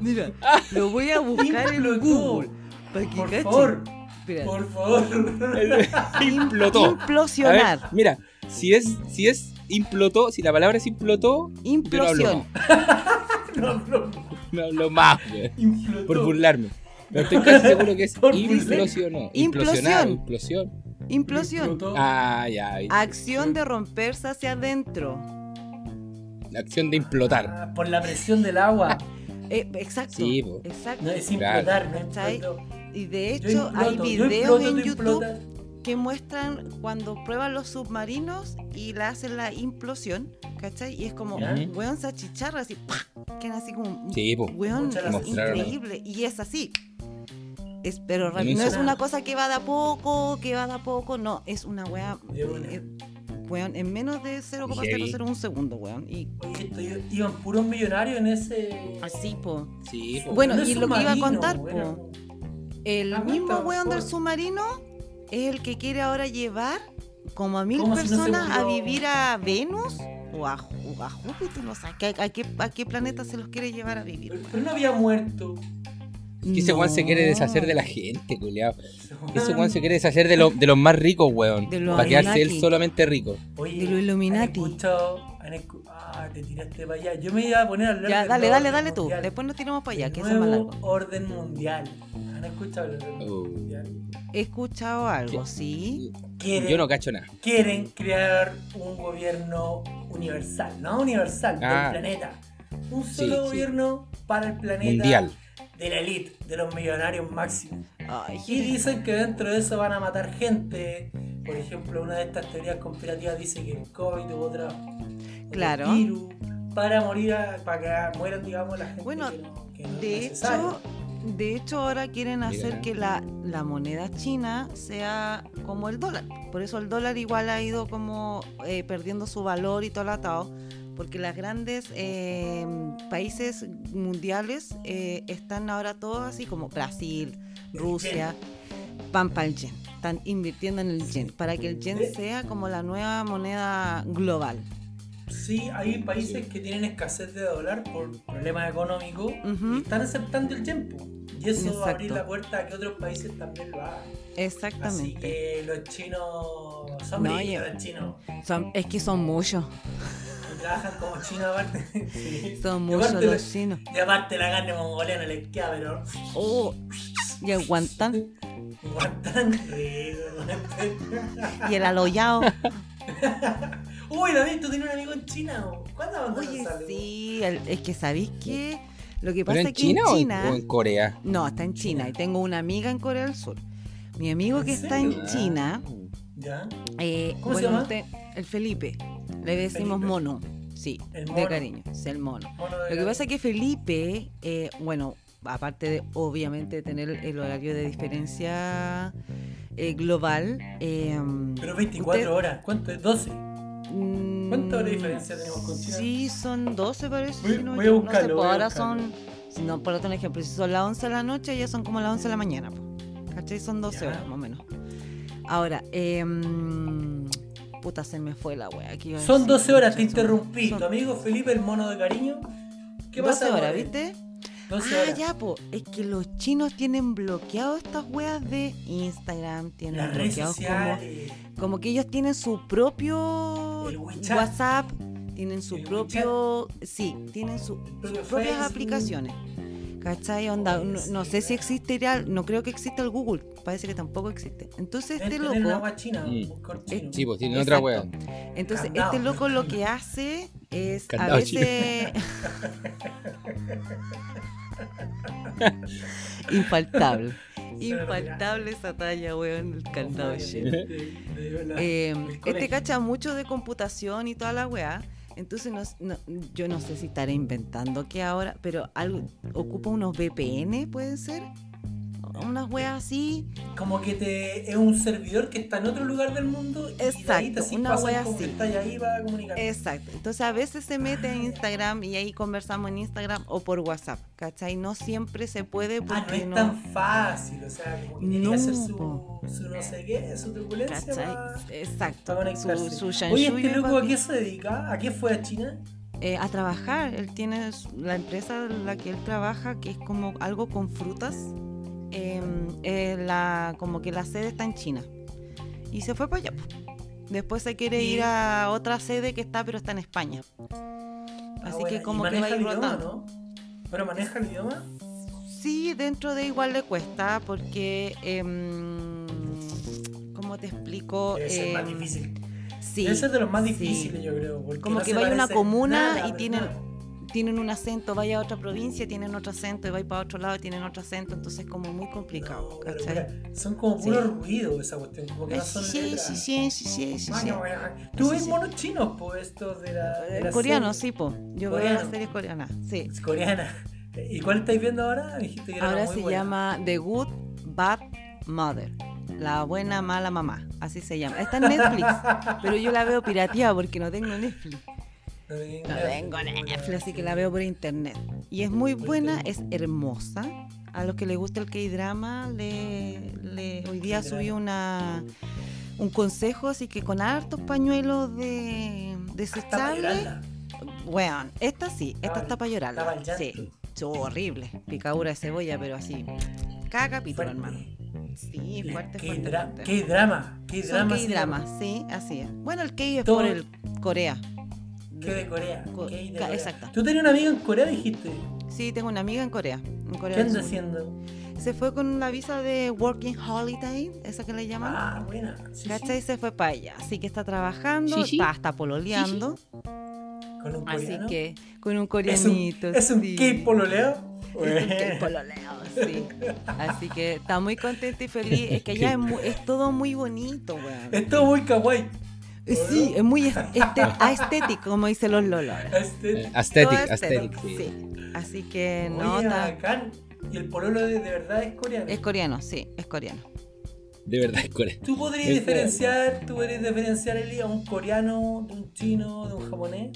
Mira, lo voy a buscar en. Google. Para que Por cachen. favor, por favor. implotó. Ver, Implosionar. mira, si es, si es implotó, si la palabra es implotó, Implosión. No, hablo más, implotó. Por burlarme. Pero estoy casi seguro que es implosionó. Implosión. Implosionar, implosión. Implosión. Ah, ya. Acción de romperse hacia adentro. La acción de implotar. Ah, por la presión del agua. Eh, exacto. Sí. Exacto. No es implotar, no. Y de hecho, hay imploto, videos imploto, en YouTube que muestran cuando prueban los submarinos y le hacen la implosión, ¿cachai? Y es como, weón, se achicharra así, ¡pah! quedan así como, Sí, weón, es increíble. Y es así. Es, pero no es una cosa que va de a poco, que va de a poco, no, es una weá, eh, weón, en menos de 0,001 segundo, weón. Y Oye, iban puros millonarios en ese. así, po. Sí, po. Bueno, No y lo que iba a contar, po. El Ah, mismo weón del submarino es el que quiere ahora llevar como a mil ¿Cómo si no se personas a vivir a Venus o a, a Júpiter, no sé, ¿a qué, a, qué, a qué planeta se los quiere llevar a vivir? Pero no había muerto. Que ese Juan se quiere deshacer de la gente, culiao. Ese Juan se quiere deshacer de, lo- de los más ricos, weón. De los Para quedarse él solamente rico. Oye, De los Illuminati. ¿han escuchado? han escu- Ah, te tiraste para allá. Yo me iba a poner a hablar Ya, dale, dale, dale tú. mundial. Después nos tiramos para allá, El que es más nuevo largo. orden mundial. ¿Han escuchado el orden Oh. mundial? He escuchado algo, sí. Quieren, Yo no cacho nada. quieren crear un gobierno universal, no universal, Ah. del planeta. Un solo sí. gobierno para el planeta. Mundial. De la elite, de los millonarios máximos. Ay, Y dicen que dentro de eso van a matar gente. Por ejemplo, una de estas teorías conspirativas dice que el COVID u otra, Claro. virus para morir, a- para que mueran, digamos, la gente Bueno, que no, que no es De necesario. hecho, de hecho ahora quieren hacer que la, la moneda china sea como el dólar. Por eso el dólar igual ha ido como eh, perdiendo su valor y todo el atado. Porque las grandes eh, países mundiales eh, están ahora todos así como Brasil, Rusia, van para el yen. Están invirtiendo en el yen para que el yen sea como la nueva moneda global. Sí, hay países que tienen escasez de dólar por problemas económicos y están aceptando el tiempo. Y eso va a abrir la puerta a que otros países también lo hagan. Así Exactamente. que los chinos son No, yo- los chinos. Son- es que son muchos. Y trabajan como chinos aparte. Sí. Son muchos los chinos. Y aparte la carne mongoliana les queda, pero Oh, y el guantán guantán rico. guantán. y el alollado. Uy, David, tú tienes un amigo en China. ¿o? ¿Cuándo abandonas Oye, algo? sí, el- es que sabéis que lo que ¿Pero pasa es que China, en o en- China. o en Corea? No, está en China y tengo una amiga en Corea del Sur. Mi amigo ¿En que está serio? en China, ¿Ya? eh, ¿Cómo se bueno, llama? usted- el Felipe. Le decimos Felipe. mono. Sí, El de mono. cariño, es el mono. Mono Lo que pasa es que Felipe, eh, bueno, aparte de obviamente tener el horario de diferencia eh, global, eh, Pero 24 usted- horas. ¿Cuánto es? 12. Mm, ¿Cuánta hora de diferencia tenemos con China? Sí, son 12 parece. Voy- no, voy a buscarlo, No sé, voy pues a ahora buscarlo. son, no, por otro ejemplo, si son las 11 de la noche, ya son como las 11 de la mañana. po. ¿Cachai? Son 12 Ya. horas más o menos. Ahora, eh, puta, se me fue la wea. aquí a Son decir, 12 horas, te interrumpí. Son Tu amigo Felipe, el mono de cariño. ¿Qué 12 pasa? horas, con él? ¿viste? 12 ah, horas. ya, po. Es que los chinos tienen bloqueado estas weas de Instagram, tienen Las redes bloqueados como sociales. como que ellos tienen su propio El WeChat. WhatsApp, tienen su El propio, sí, tienen su- sus propias Facebook. aplicaciones. ¿Cachai? Onda, no, no sé si existe, real- no creo que exista el Google, parece que tampoco existe. Entonces este loco, agua china, Mm. busca un chino. Sí, pues tienen otra wea. entonces Candado. este loco lo que hace es a Candado veces infaltable. Infaltable esa talla, weón, el candado. Eh, este cacha mucho de computación y toda la weá. Entonces, no, yo no sé si estaré inventando que ahora, pero algo ocupa unos VPN, pueden ser. Unas weas así. Como que te es un servidor que está en otro lugar del mundo y Exacto, te así una wea así. ahí para comunicar. Exacto. Entonces, a veces se mete en Instagram y ahí conversamos en Instagram o por WhatsApp. ¿Cachai? No siempre se puede Ah, no porque es no. tan fácil, o sea, como que tiene No, que hacer su, su no sé qué, su turbulencia ¿Cachai? para, Exacto. para Su, su Oye, este loco a qué se dedica? ¿A qué fue a China? Eh, a trabajar. Él tiene la empresa en la que él trabaja, que es como algo con frutas. Eh, eh, la, como que la sede está en China. Y se fue para allá. Después se quiere ir a otra sede que está, pero está en España. Ah, Así bueno, que ¿y como que va a ir el idioma, rotando. ¿no? ¿Pero maneja el idioma? Sí, dentro de igual le cuesta, porque. em, ¿Cómo te explico? Ser más Em, difícil. Sí. Debe ser de los más sí. difíciles, yo creo. Como no que vaya a una comuna nada, y tienen, nada. Tienen un acento, vaya a otra provincia, tienen otro acento, y vaya para otro lado y tienen otro acento, entonces como muy complicado, son como Sí. puro ruido esa cuestión, como que no son Sí, letras. sí, sí, sí, sí, sí, Ah, sí. bueno, Tú Sí, ves sí. monos chinos, pues, estos de la. de Eh, la Coreano, serie. sí, po. Yo veo Coreano. la serie coreana, sí. Es coreana. ¿Y cuál estáis viendo ahora? Dijiste que era Ahora muy se buena. llama The Good Bad Mother. La buena mala mamá, así se llama. Está en Netflix, pero yo la veo pirateada porque no tengo Netflix. No tengo No tengo Netflix, así que la veo por internet. Y es muy buena, es hermosa. A los que les gusta el K-drama, le, le- hoy día subí una un consejo, así que con hartos pañuelos de desechables. llorarla. Bueno, esta sí, esta está para llorarla. Sí, horrible. Picadura de cebolla, pero así. Cada capítulo, hermano. Sí, fuerte, Qué, fuerte. dra- fuerte. qué drama, qué drama. K-dramas, sí, así es. Bueno, el K es Todo- por el Corea. Qué de Corea. Co- qué de ca- Corea. exacto. Tú tenías una amiga en Corea, dijiste. Sí, tengo una amiga en Corea. En Corea ¿Qué anda haciendo? Se fue con la visa de Working Holiday, esa que le llaman. Ah, buena. Sí, ¿Cachai? sí. Se fue para allá. Así que está trabajando, Sí, sí. está hasta pololeando. Con un Así coreano. que con un ¿Es un, coreanito. ¿es un? Es un gay pololeo, sí. Así que está muy contenta y feliz. Es que allá es, es todo muy bonito, weón. Es todo muy kawaii. Eh, Sí, es muy est- este- aesthetic, como dicen los lolos. Eh, Aesthetic, Todo aesthetic. aesthetic, sí. sí. Así que no, Oye, está- bacán. Y el pololo de, de verdad es coreano. es coreano, sí, es coreano. De verdad es Corea. ¿Tú podrías Es diferenciar, tú podrías diferenciar Eli, a un coreano, de un chino, de un japonés?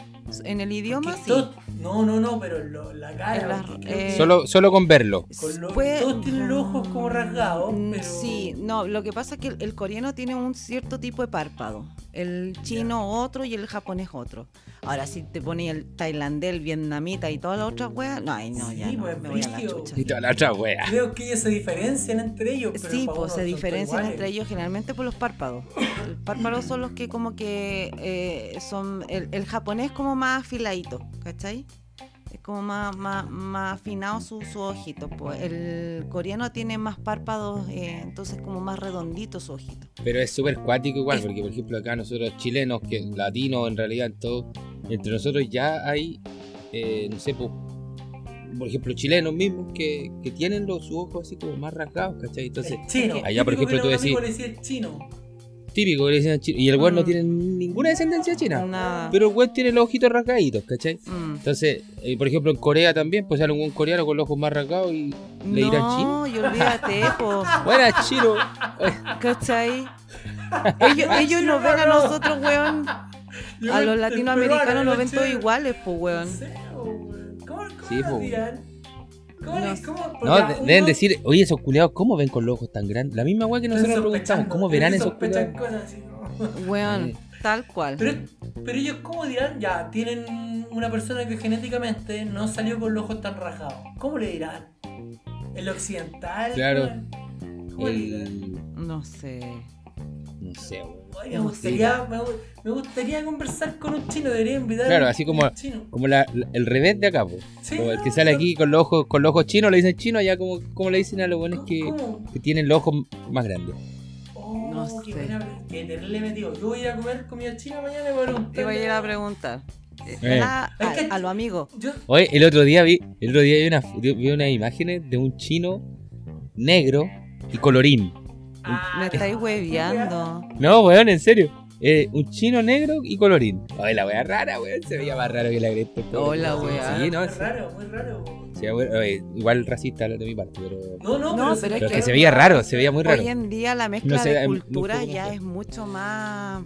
En el idioma, sí. todos- no, no, no, pero lo- la cara. Creo eh, Solo, solo con verlo. con lo- Puede- todos tienen los ojos como rasgados, Mm, pero... Sí, no, lo que pasa es que el, el coreano tiene un cierto tipo de párpado. El chino otro y el japonés otro. Ahora, si te pones el tailandés, el vietnamita y todas las otras weas, no, ay, no, Sí, ya no, pues, me voy a la chucha. Y toda la otra wea. Creo que ellos se diferencian entre ellos. Pero Sí, pues se diferencian entre ellos generalmente por los párpados. Los párpados son los que como que eh, son... El, el japonés como más afiladito, ¿cachai? Es como más, más, más afinado su, su ojito. Pues. El coreano tiene más párpados, eh, entonces como más redondito su ojito. Pero es súper cuático igual, Es- porque por ejemplo acá nosotros chilenos, que latinos en realidad, en todo, entre nosotros ya hay, eh, no sé, po- por ejemplo chilenos mismos que, que tienen los sus ojos así como más rasgados, ¿cachai? Entonces, El chino. allá, por ejemplo, tú decís- chino. Típico que le dicen chino, y el weón no Mm. tiene ninguna descendencia china, Nada. pero el weón tiene los ojitos rasgaditos, ¿cachai? Mm. Entonces, eh, por ejemplo, en Corea también, pues sale un coreano con los ojos más rasgados y le dirán chino. No, y olvídate, po. Buena, chino. ¿Cachai? Ellos, ellos nos ven a nosotros, weón. A los latinoamericanos nos ven todos iguales, pues, No weón. sé, weón. ¿Cómo, cómo Sí, lo po. dirán? ¿Cómo No le- sé. cómo- No, ya, de- uno- deben decir, oye, esos culiados, ¿cómo ven con los ojos tan grandes? La misma weá que nosotros nos preguntamos, ¿cómo verán esos culiados? cosas así, ¿no? Weón, tal cual. Pero, pero ellos, ¿cómo dirán? Ya, tienen una persona que genéticamente no salió con los ojos tan rajados. ¿Cómo le dirán? ¿El occidental? Claro. weón? ¿Cómo le dirán? El... No sé. No sé. Oye, me gustaría, me, gu- me gustaría conversar con un chino, debería invitar Claro, a así como- chino. Como la, la- el revés de acá. Sí, Como el que sale no. aquí con los ojos, con los ojos chinos, le dicen chino, allá como, como le dicen a los buenos que, tienen los ojos más grandes. Oh, No sé. que tenerle metido. Yo voy a ir a comer comida china mañana y a. Te voy a ir a preguntar. Eh. A, que- a, a los amigos. Yo, Oye, el otro día vi, el otro día vi, una, vi unas imágenes de un chino negro y colorín. Ah, Me estáis no, hueveando. No, weón, en serio. Eh, un chino negro y colorín. Oye, la weá rara, weón. Se veía más raro que la cresta. Hola, Sí, weá. Sí, no, muy sí. raro, muy raro. Sí, weón, oye, igual racista de mi parte, pero. No, no, pero es Pero que- que se veía raro, se veía muy raro. Hoy en día la mezcla No sé, de no cultura ya es mucho más.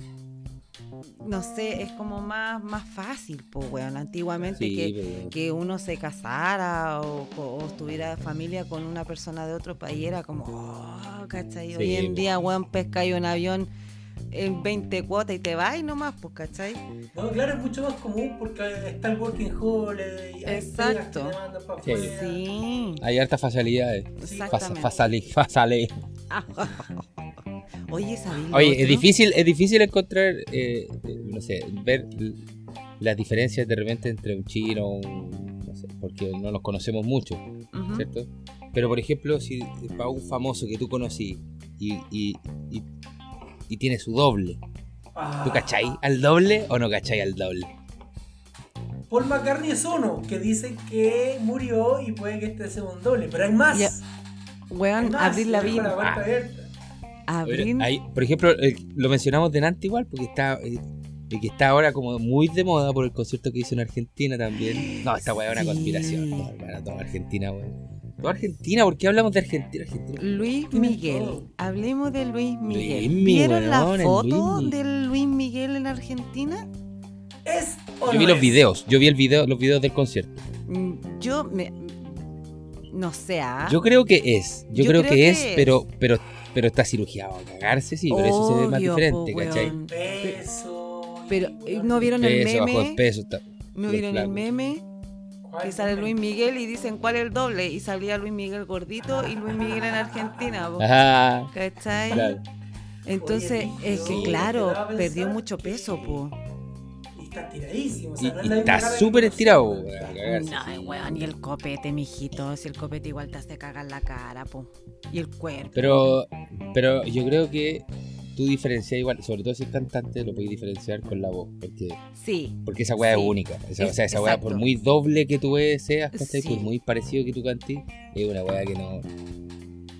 No sé, es como más, más fácil, pues, weón. Antiguamente Sí, que, pero- que uno se casara o, o estuviera familia con una persona de otro país era como, oh, ¿cachai? Sí, Hoy en pues. día, weón, pesca un avión en 20 cuotas y te vas y nomás, pues, ¿cachai? No, claro, es mucho más común porque está el working holiday. hay Exacto. pa' Sí. afuera. Sí, Hay hartas facilidades. Fas- exactamente. Fasale, fasale. Oye, es difícil, es difícil encontrar, eh, eh, no sé, ver las diferencias de repente entre un chino, un, no sé, porque no los conocemos mucho. ¿cierto? Pero por ejemplo, si para un famoso que tú conocí y, y, y, y tiene su doble, Ah. ¿tú cachai al doble o no cachai al doble? Paul McCartney es uno que dicen que murió y puede que este sea un doble, pero hay más. Hay Weón, más, abrir la vida. Por ejemplo, eh, lo mencionamos delante igual, porque está, eh, y que está ahora como muy de moda por el concierto que hizo en Argentina también. No, esta weá es una conspiración. No, hermano, toda Argentina, weón. Toda Argentina, ¿por qué hablamos de Argentina? Argentina. Luis Miguel. Hablemos de Luis Miguel. Luis, ¿Vieron la foto Luis. del Luis Miguel en Argentina? ¿Es o Yo no vi los es? videos, yo vi el video, los videos del concierto. Mm, Yo me. No sé, ¿ah? Yo creo que es, yo, Yo creo, creo que, que es, es. pero, pero, pero está cirugiado a cagarse, sí, pero eso se ve más Obvio, diferente, po, ¿cachai? weón. Peso. Pero, ¿no vieron el Peso, bajó meme? peso, está. ¿No vieron el meme? que sale Luis Miguel y dicen cuál es el doble. Y salía Luis Miguel gordito y Luis Miguel en Argentina. po, Ajá. ¿Cachai? Claro. Entonces, Oye, es que sí, claro, perdió mucho que- peso, po. Y está tiradísimo. o Y, sea, está súper estirado, weón, No, weón, y el copete, mijito. Si el copete igual te hace cagar la cara, po. Y el cuerpo. Pero, pero yo creo que tú diferencias igual, sobre todo si es cantante, lo puedes diferenciar con la voz. Porque, Sí, porque esa weá Sí. es única. Esa, Es- o sea, esa weá, por muy doble que tú seas. Sí. Por muy parecido que tú cantes, es una weá que no.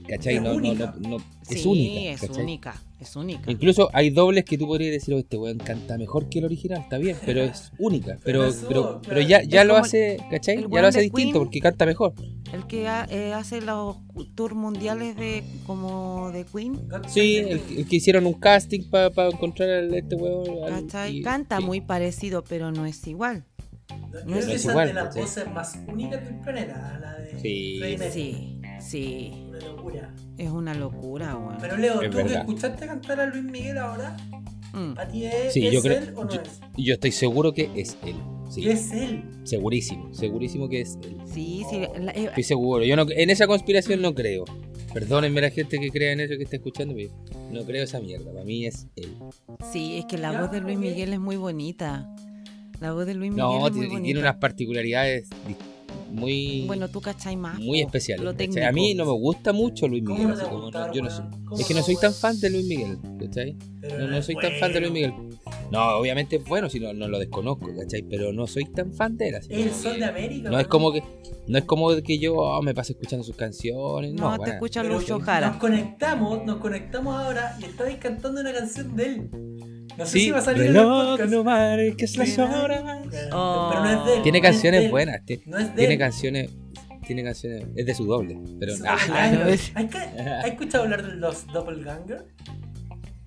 ¿Cachai? Es No, no, única. no, no- es sí, única. es ¿cachai? única. Es única. Incluso hay dobles que tú podrías decir, oh, este weón canta mejor que el original, está bien, pero es única. Pero, Pero eso, pero, pero claro. ya, ya Es lo hace, ¿cachai? Ya lo hace distinto Queen. porque canta mejor. El que ha- eh, hace los tours mundiales de como de Queen. Sí, el, el que hicieron un casting para encontrar a este weón. ¿cachai? y- Canta muy parecido, pero no es igual. No es igual, es de las ¿cachai? voces más únicas del planeta, la de Sí. Sí, sí. Una locura. Es una locura, weón. Pero Leo, Es tú que verdad. escuchaste cantar a Luis Miguel ahora, Mm. ¿a ti es, Sí, es yo creo- él o no yo- es? Y yo estoy seguro que es él. Sí, Y es él. segurísimo, segurísimo que es él. Sí, sí. La- eh, Estoy seguro. Yo no, en esa conspiración no creo. Perdónenme la gente que crea en eso que está escuchando, pero no creo esa mierda. Para mí es él. sí, es que la Ya, voz de Luis. Miguel es muy bonita. La voz de Luis Miguel No, es muy tiene, bonita. tiene unas particularidades di- muy, Bueno, tú cachai más. muy técnico. A mí no me gusta mucho Luis ¿Cómo Miguel. no te así como gusta, no- yo no weón? soy- ¿Cómo es que no soy tan fan de Luis Miguel, ¿cachai? No, no soy tan fan de Luis. Miguel. No, obviamente es bueno si no, no lo desconozco, ¿cachai? Pero no soy tan fan de él. así Es el sol de América. No es como que no es como que yo oh, me paso escuchando sus canciones. No, No, te escucha Lucho Nos Jara. conectamos, nos conectamos ahora y estabais cantando una canción de él. No sé Sí, si va a salir en el reloj, podcast. no marques las horas. Pero no es de él. Tiene no es canciones de él. buenas, No es de tiene él. canciones, tiene canciones, es de su doble, pero Ah, no no. es- ¿Has escuchado hablar de los doppelganger?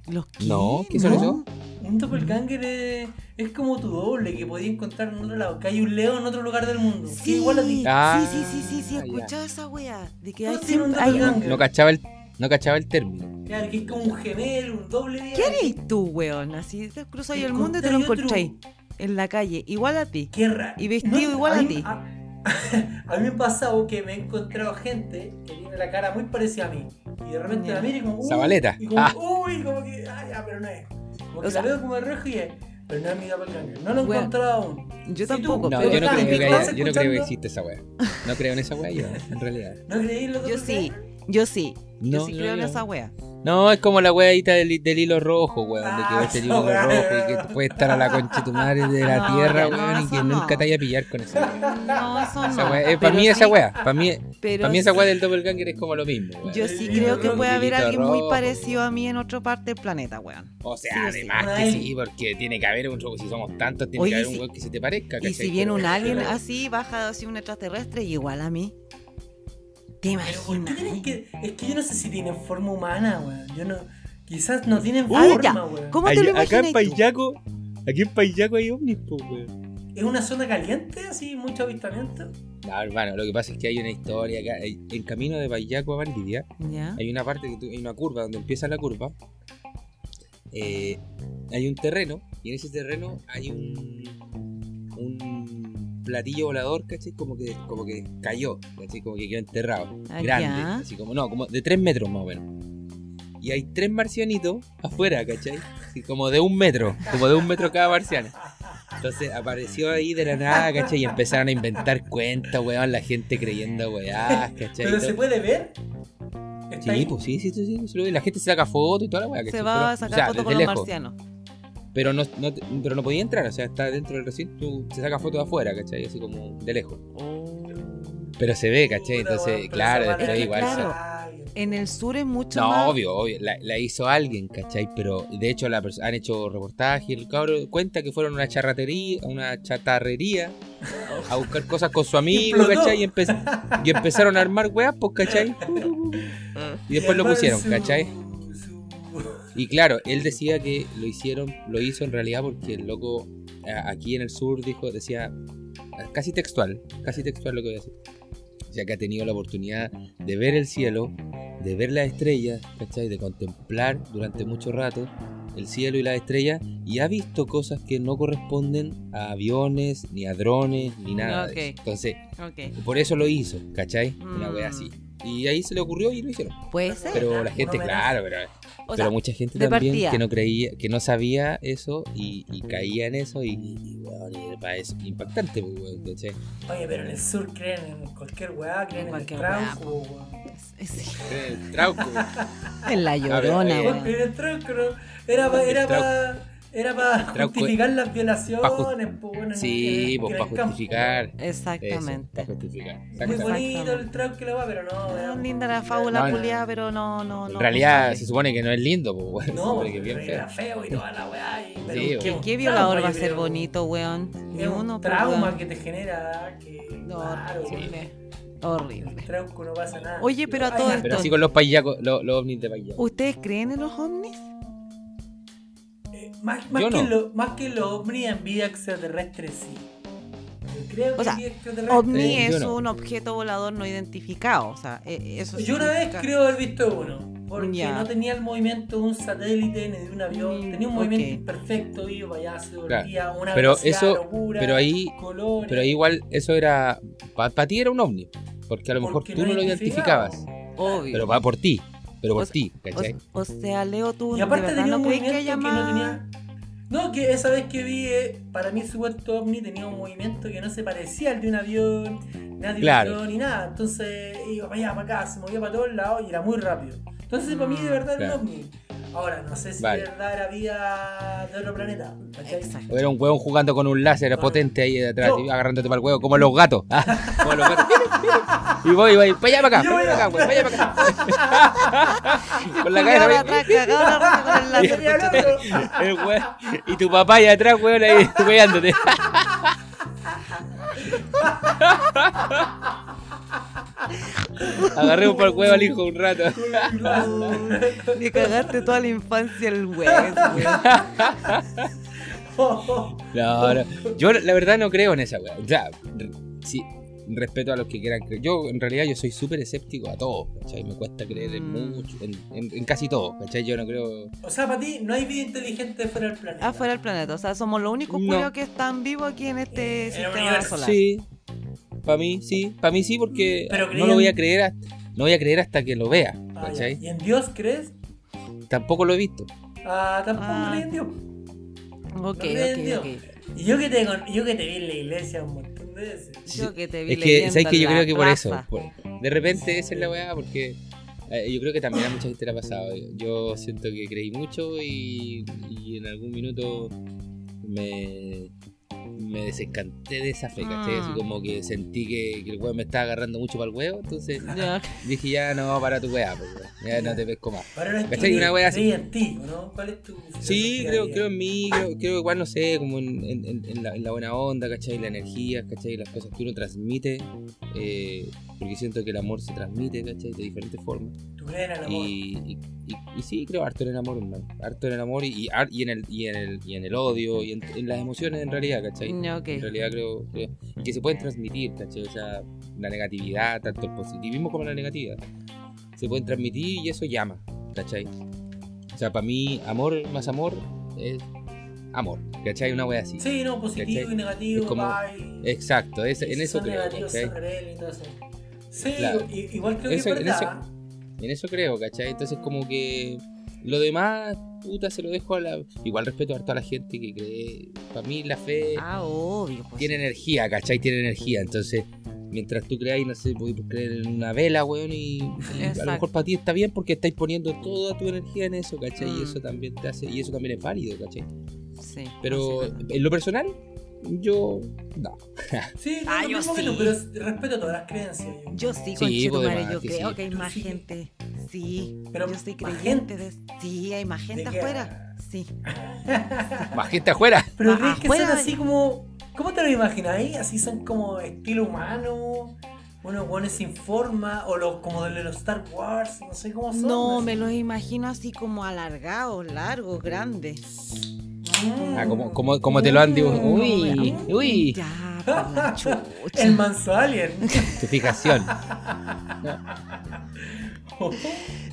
¿Los qué? No, ¿qué son ¿No? eso? Un doppelganger es, es como tu doble que podías encontrar en otro lado. Que hay un león en otro lugar del mundo. Sí, igual a ti. Ah, sí, sí, sí, sí, he escuchado esa wea. De que hay, siempre- hay un... doppelganger. no cachaba el, no cachaba el término. Claro, que es como un gemelo, un doble ¿Qué eres tú, weón? Así te cruzáis el Encontré mundo y te lo encontráis en la calle, igual a ti. Qué raro. Y vestido igual a ti. A, a mí me ha pasado que me he encontrado gente que tiene la cara muy parecida a mí. Y de repente la miro y como. uy, Zabaleta. Y como, Ah. uy, como que. Ah, ya, pero no es. Como que O sea- la veo como de rojo y es. Pero no es mi doppelganger. No lo he Bueno, encontrado aún. Yo Sí, tampoco, No, pero yo no creo que estás haya- yo no creo que escuchando- existe esa wea. No creo en esa wea yo, en realidad. ¿No creí en los Yo sí, yo sí. yo No, sí no, creo en no. esa wea. No, es como la weadita del, del hilo rojo, weón. de que Ah, el esa hilo rojo y que puede estar a la concha de tu madre de la No, tierra, no, weón, y que no. nunca te vaya a pillar con esa wea. No, eso no. eh, para mí sí- esa wea, para mí, pero para mí esa wea del doppelganger es como lo mismo, weón. Yo sí El creo que puede haber alguien muy parecido a mí en otra parte del planeta, weón. O sea, Sí o sí. además que sí, porque tiene que haber un si somos tantos, tiene Oye, que haber y un si- weón que se te parezca, Y si viene un alien así, baja así un extraterrestre, igual a mí. ¿Te Pero ¿por qué imaginas? tienen que.? Es que yo no sé si tienen forma humana, weón. Yo no. Quizás no tienen Ah, forma, ya. weón. ¿Cómo te lo Ay, acá imaginas en tú? Payaco, aquí en Payaco hay ovnis, po, weón. ¿Es una zona caliente, así, mucho avistamiento? No, hermano, lo que pasa es que hay una historia acá. En camino de Payaco a Valdivia, ¿Ya? hay una parte que tú- hay una curva donde empieza la curva. eh, hay un terreno, y en ese terreno hay un. un platillo volador, ¿cachai? Como que, como que cayó, ¿cachai? Como que quedó enterrado. Ah, grande, ya. así como, no, como de 3 metros más o menos. Y hay tres marcianitos afuera, ¿cachai? Así como de un metro, como de un metro cada marciano. Entonces apareció ahí de la nada, ¿cachai? Y empezaron a inventar cuentas, weón, la gente creyendo, weá, ¿cachai? ¿Pero se puede ver? Sí, ahí. pues sí, sí, sí, sí. La gente se saca fotos y toda la weá, ¿cachai? Se va a sacar fotos con los marcianos. Pero no, no, pero no podía entrar, o sea, está dentro del recinto, se saca fotos de afuera, ¿cachai? Así como de lejos. Pero se ve, ¿cachai? Entonces, claro, después igual se- claro. En el sur es mucho No, más. obvio, obvio, la, la hizo alguien, ¿cachai? Pero de hecho la han hecho reportajes y el cabro cuenta que fueron a una charratería, a una chatarrería a buscar cosas con su amigo, Explotó. ¿cachai? Y, empe- y empezaron a armar weas, pues, ¿cachai? Y después lo pusieron, ¿cachai? Y claro, él decía que lo hicieron, lo hizo en realidad porque el loco aquí en el sur dijo, decía, casi textual, casi textual lo que voy a decir. O sea que ha tenido la oportunidad de ver el cielo, de ver las estrellas, ¿cachai? De contemplar durante mucho rato, el cielo y las estrellas y ha visto cosas que no corresponden a aviones, ni a drones, ni nada. de Ok. eso. Entonces, por eso lo hizo, ¿cachai? Una wea Mm. así. Y ahí se le ocurrió y lo hicieron. Puede ser. Pero la gente, homenaje. claro, pero, O pero sea, mucha gente también partida. que no creía, que no sabía eso y, y caía en eso y, y, weón, y para eso impactante, pues, weón, ¿cachai? Oye, pero en el sur creen en cualquier weá, creen En en, el cualquier trauco, weá, weón. sí. El trauco. En la llorona, eh, Weón, weón. creen en el trauco, ¿no? Era para era El pa, era pa Trauco- justificar las violaciones, pa ju- pues bueno. en- Sí, pues para justificar. weón. Exactamente. Para justificar. Muy bonito el trauco que la va, pero no, No, weón. linda la fábula No, no. culiada, pero no, no, no. En realidad se no supone que no es lindo, pues, No, que es bien era feo. feo y toda la weá. y- pero Sí, ¿Qué, qué trauma, violador va a ser creo. bonito, weón? Ni Es un uno, pues, trauma que te genera que. claro, Horrible. Horrible. el trauco no pasa nada. Oye, pero a todo esto- Pero así con los payacos, los, los ovnis de payaco. ¿Ustedes creen en los ovnis? Más, más Yo que no. lo, más que los ovnis en vida extraterrestre, sí. Yo creo que O sea, en vida extraterrestre. OVNI Eh, es no. un objeto volador no identificado. O sea, eh, eso Yo una vez creo haber visto uno. Porque no tenía el movimiento de un satélite ni de un avión. Mm, Tenía un movimiento imperfecto, iba para allá, se volvía una Pero velocidad eso- locura, pero ahí- colores. Pero ahí igual eso era. Para ti era un ovni. Porque a lo mejor tú no lo identificaba. identificabas. Obvio. Pero va por ti. Pero por O sea- ti, O, ¿cachai? o sea, Leo, tú Y aparte verdad tenía no un que movimiento que, no tenía. No, que esa vez que vi, eh, para mí supuesto ovni tenía un movimiento que no se parecía al de un avión, un avión, ni nada. Entonces iba para allá, para acá, se movía para todos lados y era muy rápido. Entonces para mí de verdad era Claro. un ovni. Ahora, no sé si Vale. de verdad era vida de otro planeta. Exacto. O era un huevón jugando con un láser Con- potente ahí detrás, Yo- y agarrándote para el huevo, como los gatos. Ah, como los gatos. Y voy, voy, para allá, para acá, para para acá, para allá, para acá. con la cabeza, de atrás, cagado de con el láser, hueón. Y tu papá allá atrás, huevón, ahí, weándote. Agarré un por el huevo al hijo un rato. Le cagaste toda la infancia el weón. No, no. Yo la verdad no creo en esa weá. O sea, sí, respeto a los que quieran creer. Yo en realidad yo soy súper escéptico a todo, ¿cachai? Me cuesta creer en Mm. mucho, en, en- en casi todo, ¿cachai? Yo no creo... O sea, para ti no hay vida inteligente fuera del planeta. Afuera del planeta. O sea, somos los únicos No. que están vivos aquí en este En sistema solar. Sí, para mí sí, para mí sí porque Pero no lo voy a creer hasta, no voy a creer hasta que lo vea, Ah. ¿Y en Dios crees? Tampoco lo he visto. Ah, tampoco Ah. crees en Dios. Ok, No Dios. ok, yo que, te, yo que te vi en la iglesia un montón de veces. Yo que te vi Es que, leyendo ¿sabes que Yo la creo que por eso, por- de repente esa es la weá, porque eh, yo creo que también a mucha gente le ha pasado. Yo siento que creí mucho y, y en algún minuto me, me desencanté de esa fe, ¿cachai? Así Mm. como que sentí que, que el weón me estaba agarrando mucho para el huevo, entonces Ya. dije ya no, para tu weá, pues, ya no te pesco más. Es ¿Cachai? Una wea así. en ti, ¿o ¿no? ¿Cuál es tu Sí, creo, creo en mí, creo, creo igual, no sé, como en, en- en- en la, en la buena onda, ¿cachai? La energía, ¿cachai? Las cosas que uno transmite, eh, porque siento que el amor se transmite, ¿cachai? De diferentes formas. ¿Tú crees en el amor? Y, y, y- y sí, creo harto en el amor, hermano. Harto en el amor y, y, har- y en, el, y, en, el, y en el odio y en, en las emociones en realidad, ¿cachai? Ya, ok. En realidad creo, creo que se pueden transmitir, ¿cachai? O sea, la negatividad, tanto el positivismo como la negatividad, se pueden transmitir y eso llama, ¿cachai? O sea, para mí, amor más amor es amor, ¿cachai? Una wea así. Sí, no, positivo ¿Cachai? y negativo, Es como- y- Exacto, es- en eso creo, negativos, ¿cachai? eso. Sí, Claro. igual creo Eso- que en es verdad. En eso creo, ¿cachai? Entonces como que lo demás, puta, se lo dejo a la... Igual respeto a toda la gente que cree... Para mí la fe Ah, obvio. Pues. tiene energía, ¿cachai? Tiene energía, entonces... Mientras tú creáis, no sé, podéis creer en una vela, weón, y, y a lo mejor para ti está bien porque estáis poniendo toda tu energía en eso, ¿cachai? Mm. Y eso también te hace, y eso también es válido, ¿cachai? Sí. Pero en lo personal, yo no. Sí, no, Ah, lo yo sí. pero respeto todas las creencias. yo. Yo sí, Sí, conchetumare, pues, además yo que creo sí. que hay más sí gente. Sí, Pero yo soy creyente de... Sí, hay más gente afuera. Sí. Más gente afuera. Pero Ah, crees que son así como. ¿Cómo te lo imagináis? Así son como estilo humano. Unos buenos sin forma. O los, como de los Star Wars. No sé cómo son. No, así. me los imagino así como alargados, largos, grandes. Mm. Ah, como, como, como te lo han dicho. Mm. Uy, uy. Ya. El manso alien. Tu fijación.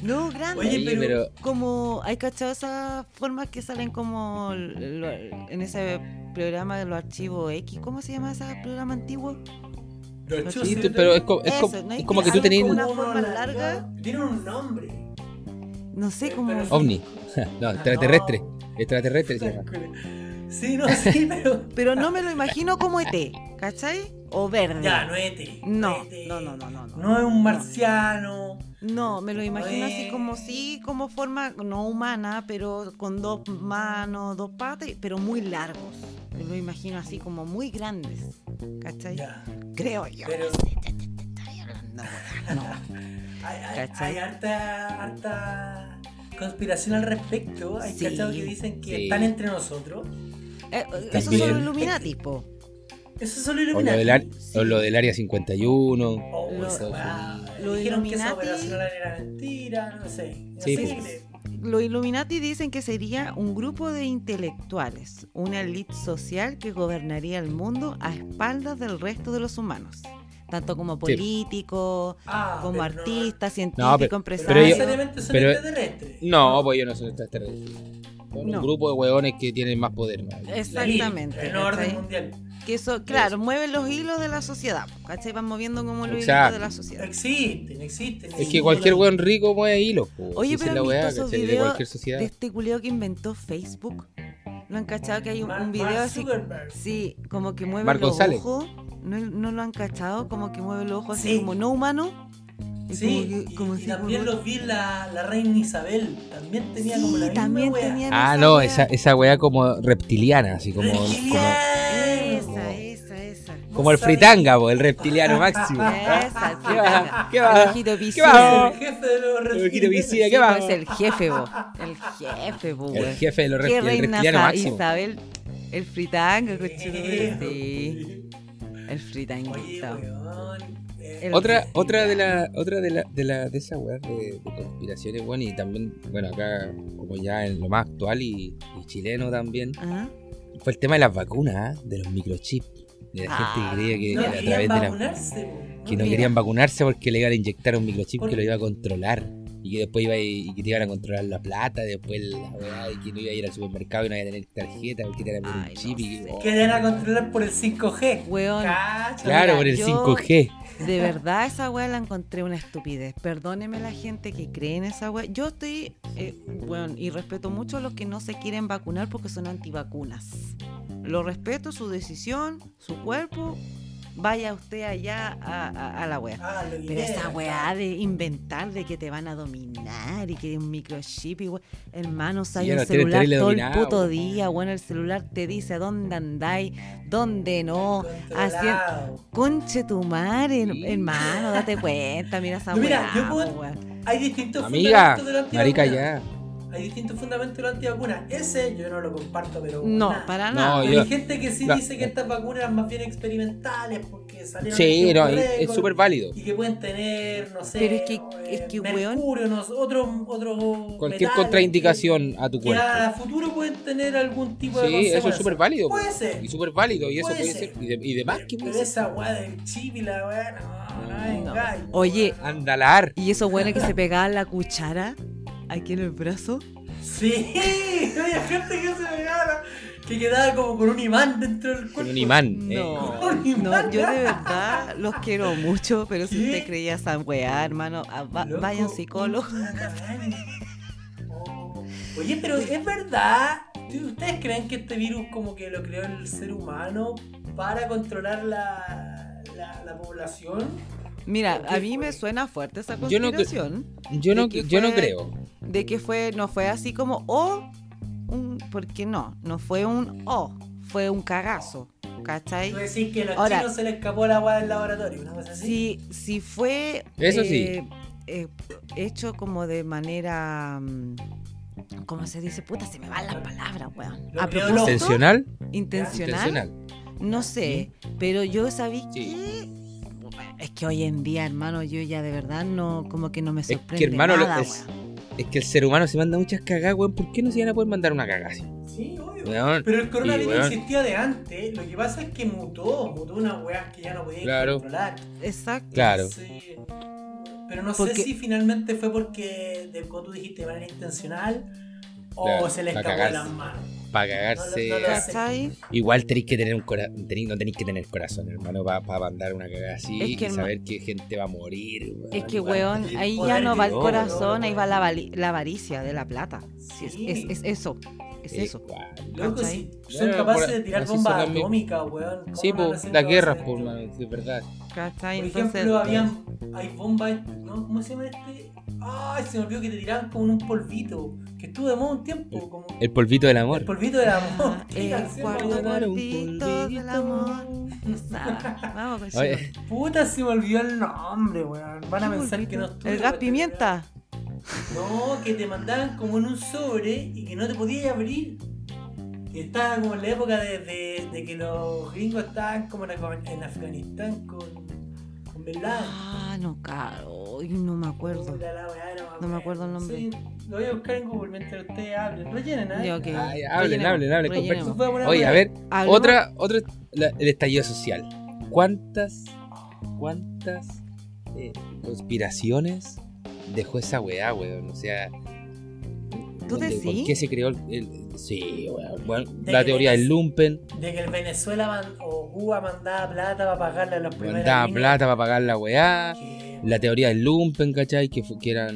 No, grande. Oye, pero- pero Como, ¿hay cachado esas formas que salen como lo- en ese programa de los archivos X? ¿Cómo se llama ese programa antiguo? Los Sí, Sí, pero es, co- es Eso, co- ¿no? es Y como que que tú como una forma larga-. Tienen un nombre. No sé cómo. ovni. no, extraterrestre. Extraterrestre. Sí, no, sí, pero. Pero no me lo imagino como ET, ¿cachai? O verde. Ya, no es ET. No, es ET. no, no, no, no, no. No es un marciano. No, me lo imagino así como sí, como forma no humana, pero con dos manos, dos patas, pero muy largos. Me lo imagino así como muy grandes, ¿cachai? Ya. Creo yo. Pero- no. No. Hay, hay, ¿Cachai? hay harta, harta conspiración al respecto. Hay Sí. cachado que dicen que Sí. están entre nosotros. Eh, son También. los Illuminati, po. Eso solo O lo, Illuminati. del, ar- o lo del área 51. Oh, Lo- lo Dijeron que esa Illuminati- operación era mentira, no sé. No Sí, sé pues. Los Illuminati dicen que sería un grupo de intelectuales, una elite social que gobernaría el mundo a espaldas del resto de los humanos, tanto como políticos, Ah, como pero no- artistas, científicos, pero- Pero empresarios. no necesariamente son pero- extraterrestres. No, pues yo no soy extraterrestre. Son No. un grupo de hueones que tienen más poder. ¿no? Exactamente. En orden mundial. Que eso, claro, mueven los hilos de la sociedad, ¿cachai? Van moviendo como los Exacto. hilos de la sociedad. Existen, existen. Es que cualquier hueón rico mueve hilos. po. Oye, Si esa pero es la weá, ¿cachai? De videos cualquier sociedad. de este culiao que inventó Facebook. ¿No han cachado que hay un, un video Mark así? Sí, como que mueve Mark los González. ojos. ¿No, no lo han cachado? Como que mueve los ojos así Sí. como no humano. Y Sí, como y, como y así también como- los vi la, la reina Isabel. También tenía como la Sí, misma también wea. Ah, esa no, wea. esa, esa weá como reptiliana, así como, como, como el fritanga, po, el reptiliano máximo. Esa, el ¿Qué va? ¿Qué va? El ojito ¿Qué piscina. va? El jefe de los reptilianos. ¿qué va? pues, el jefe, bo. El jefe, bo, El jefe de los ¿Qué reptil- el reptiliano máximo. Isabel? El fritanga, Sí. sí. El fritanguita. eh, El- Otra, otra de la, otra de la, de la, de esas weas de, de conspiraciones, bueno, y también, bueno, acá, como ya en lo más actual y, y chileno también, Ah, fue el tema de las vacunas, ¿ah? de los microchips. De la gente que creía que, No que a querían través de la, que no querían vacunarse porque le iban a inyectar un microchip ¿Por que lo iba a controlar. Y que después iba a, y que te iban a controlar la plata, después la weá, y que no iba a ir al supermercado y no iba a tener tarjeta porque te iban a poner Ay, un chip. no y que- oh, Querían a controlar por el 5G. weón. Cacha. claro, Mira, por el yo- 5G. De verdad esa weá la encontré una estupidez. Perdóneme la gente que cree en esa weá. Yo estoy, eh, bueno, y respeto mucho a los que no se quieren vacunar porque son antivacunas. Lo respeto, su decisión, su cuerpo. Vaya usted allá a, a- a la weá. Ah, Pero idea. esa weá de inventar de que te van a dominar y que un microchip y we- hermano, Sí, hay un tienen celular todo el dominados, puto día, bueno, el celular te dice dónde andáis, dónde no, haciendo... Conche tu madre, Sí. hermano, date cuenta, mira esa No, mira, weá, yo puedo-. Hay distintos Amiga, fundamentos de la marica ya. Hay distintos fundamentos de la antivacuna. Ese yo no lo comparto, pero. No, nada. para No, nada. yo- Pero hay gente que sí La- dice que estas vacunas eran más bien experimentales porque salieron Sí, no, es- súper válido. Y que pueden tener, no sé. Pero es que- eh, es que, weón- mercurio, no sé, otros otros Cualquier contraindicación a tu Que, que cuerpo. a futuro pueden tener algún tipo de Sí, eso es súper válido. Puede ser. Y súper válido, y eso Puede ser. ser. Y de, y de más que Pero puede ser. esa weá del chip y la weá, no, no, Oye, weón. Andalar. Y eso bueno que se pegaban la cuchara aquí en el brazo. Sí, había gente que se pegaba, que quedaba como con un imán dentro del cuerpo. Con un imán. eh. No, Con un no, imán. yo de verdad los quiero mucho, pero si usted creía esa weá, hermano, ah, va- Loco, vaya a un psicólogo. Oh. Oye, pero es verdad. ¿Ustedes creen que este virus como que lo creó el ser humano para controlar la, la, la población? Mira, ¿Por qué a mí me suena fuerte esa Yo no conspiración. Yo no, de que yo no creo. De que fue, no fue así como o un, porque no, no fue un o, fue un cagazo, ¿cachai? Tú decís que a los Ahora- chinos se les escapó la agua del laboratorio, una cosa así. Si, si fue Eso eh, sí. eh, hecho como de manera, mm, ¿cómo se dice? Puta, se me van las palabras, weón. A propósito, ¿Intencional? intencional, no sé, pero yo sabía Sí. que... Es que hoy en día, hermano, yo ya de verdad no, como que no me que, sorprende hermano, lo- nada, es- weón. Es que el ser humano se manda muchas cagadas, weón. ¿Por qué no se van a poder mandar una cagada así? Sí, obvio. Weón. Pero el coronavirus existía de antes. Lo que pasa es que mutó, mutó unas weas que ya no podían Claro. controlar. Exacto. Claro. Sí. Pero no Porque- sé si finalmente fue porque, de, como tú dijiste, de manera intencional o Claro, se le escapó de las manos. Para cagarse. No no. Igual tenéis que tener un corazón, no tenéis que tener corazón, hermano, para mandar una cagada así Es que, y saber que gente va a morir. weón, Es que, weón, ahí ya no va el de corazón, ¿no? ahí va la, la avaricia de la plata. Sí, es, es- es eso, es Sí, eso. Loco, son capaces por- de tirar bombas atómicas, weón. ¿cómo Sí, pues, las guerras, de sí, es verdad. ¿Cachai? Por Entonces, ejemplo, habían, hay bombas, ¿no? ¿cómo se llama este? Ay, se me olvidó que te tiraban como en un polvito, que estuvo de moda un tiempo, como El polvito del amor. el polvito del amor. Ah, ¿Qué el cuarto polvito del amor. Nada, Vamos con Oye. Puta, se me olvidó el nombre, weón. Van a ¿Qué pensar que no estuve. El gas weón. pimienta. No, que te mandaban como en un sobre y que no te podías abrir. Que estaba como en la época de, de- de que los gringos estaban como en Afganistán con, Laden. Ah, no, caro. Uy, no me acuerdo. No me acuerdo el nombre. Sí, lo voy a buscar en Google mientras ustedes hablen. Rellenen, ¿eh? Ya, ok. Ay, hablen, hablen, hablen, buena Oye, a ver, Hablemos- otra, otra, la- el estallido social. ¿Cuántas, cuántas eh, conspiraciones dejó esa weá, weón? O sea, ¿Tú ¿dónde- decís? ¿por qué se creó el, el- sí? Bueno, De la teoría del lumpen, De que el Venezuela man- o Cuba mandaba plata para pagarle a los primeros. mandaba plata para pagar la weá. La teoría del lumpen, ¿cachai? Que, que eran,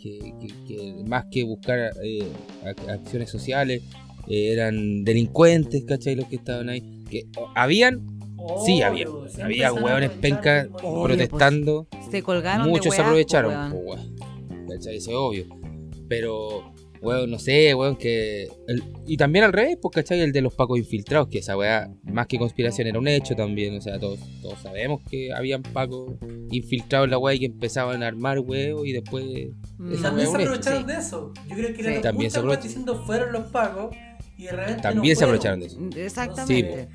que, que- que más que buscar eh, ac- acciones sociales, eh, eran delincuentes, ¿cachai? Los que estaban ahí. Que habían Sí, había, había hueones pencas protestando. Se colgaron de Muchos se weá, aprovecharon, po, weón. po, weón. ¿Cachai? Eso es obvio. Pero, weón, no sé, weón, que. el- y también al revés, pues, ¿cachai? El de los pacos infiltrados, que esa weá, más que conspiración, era un hecho también. O sea, todos, todos sabemos que habían pacos infiltrados en la weá y que empezaban a armar huevos y después. Mm. Esa también se aprovecharon Sí. de eso. Yo creo que Sí. era También se justamente aprovecha- diciendo fueron los pagos y de repente También no se fueron. aprovecharon de eso. Exactamente.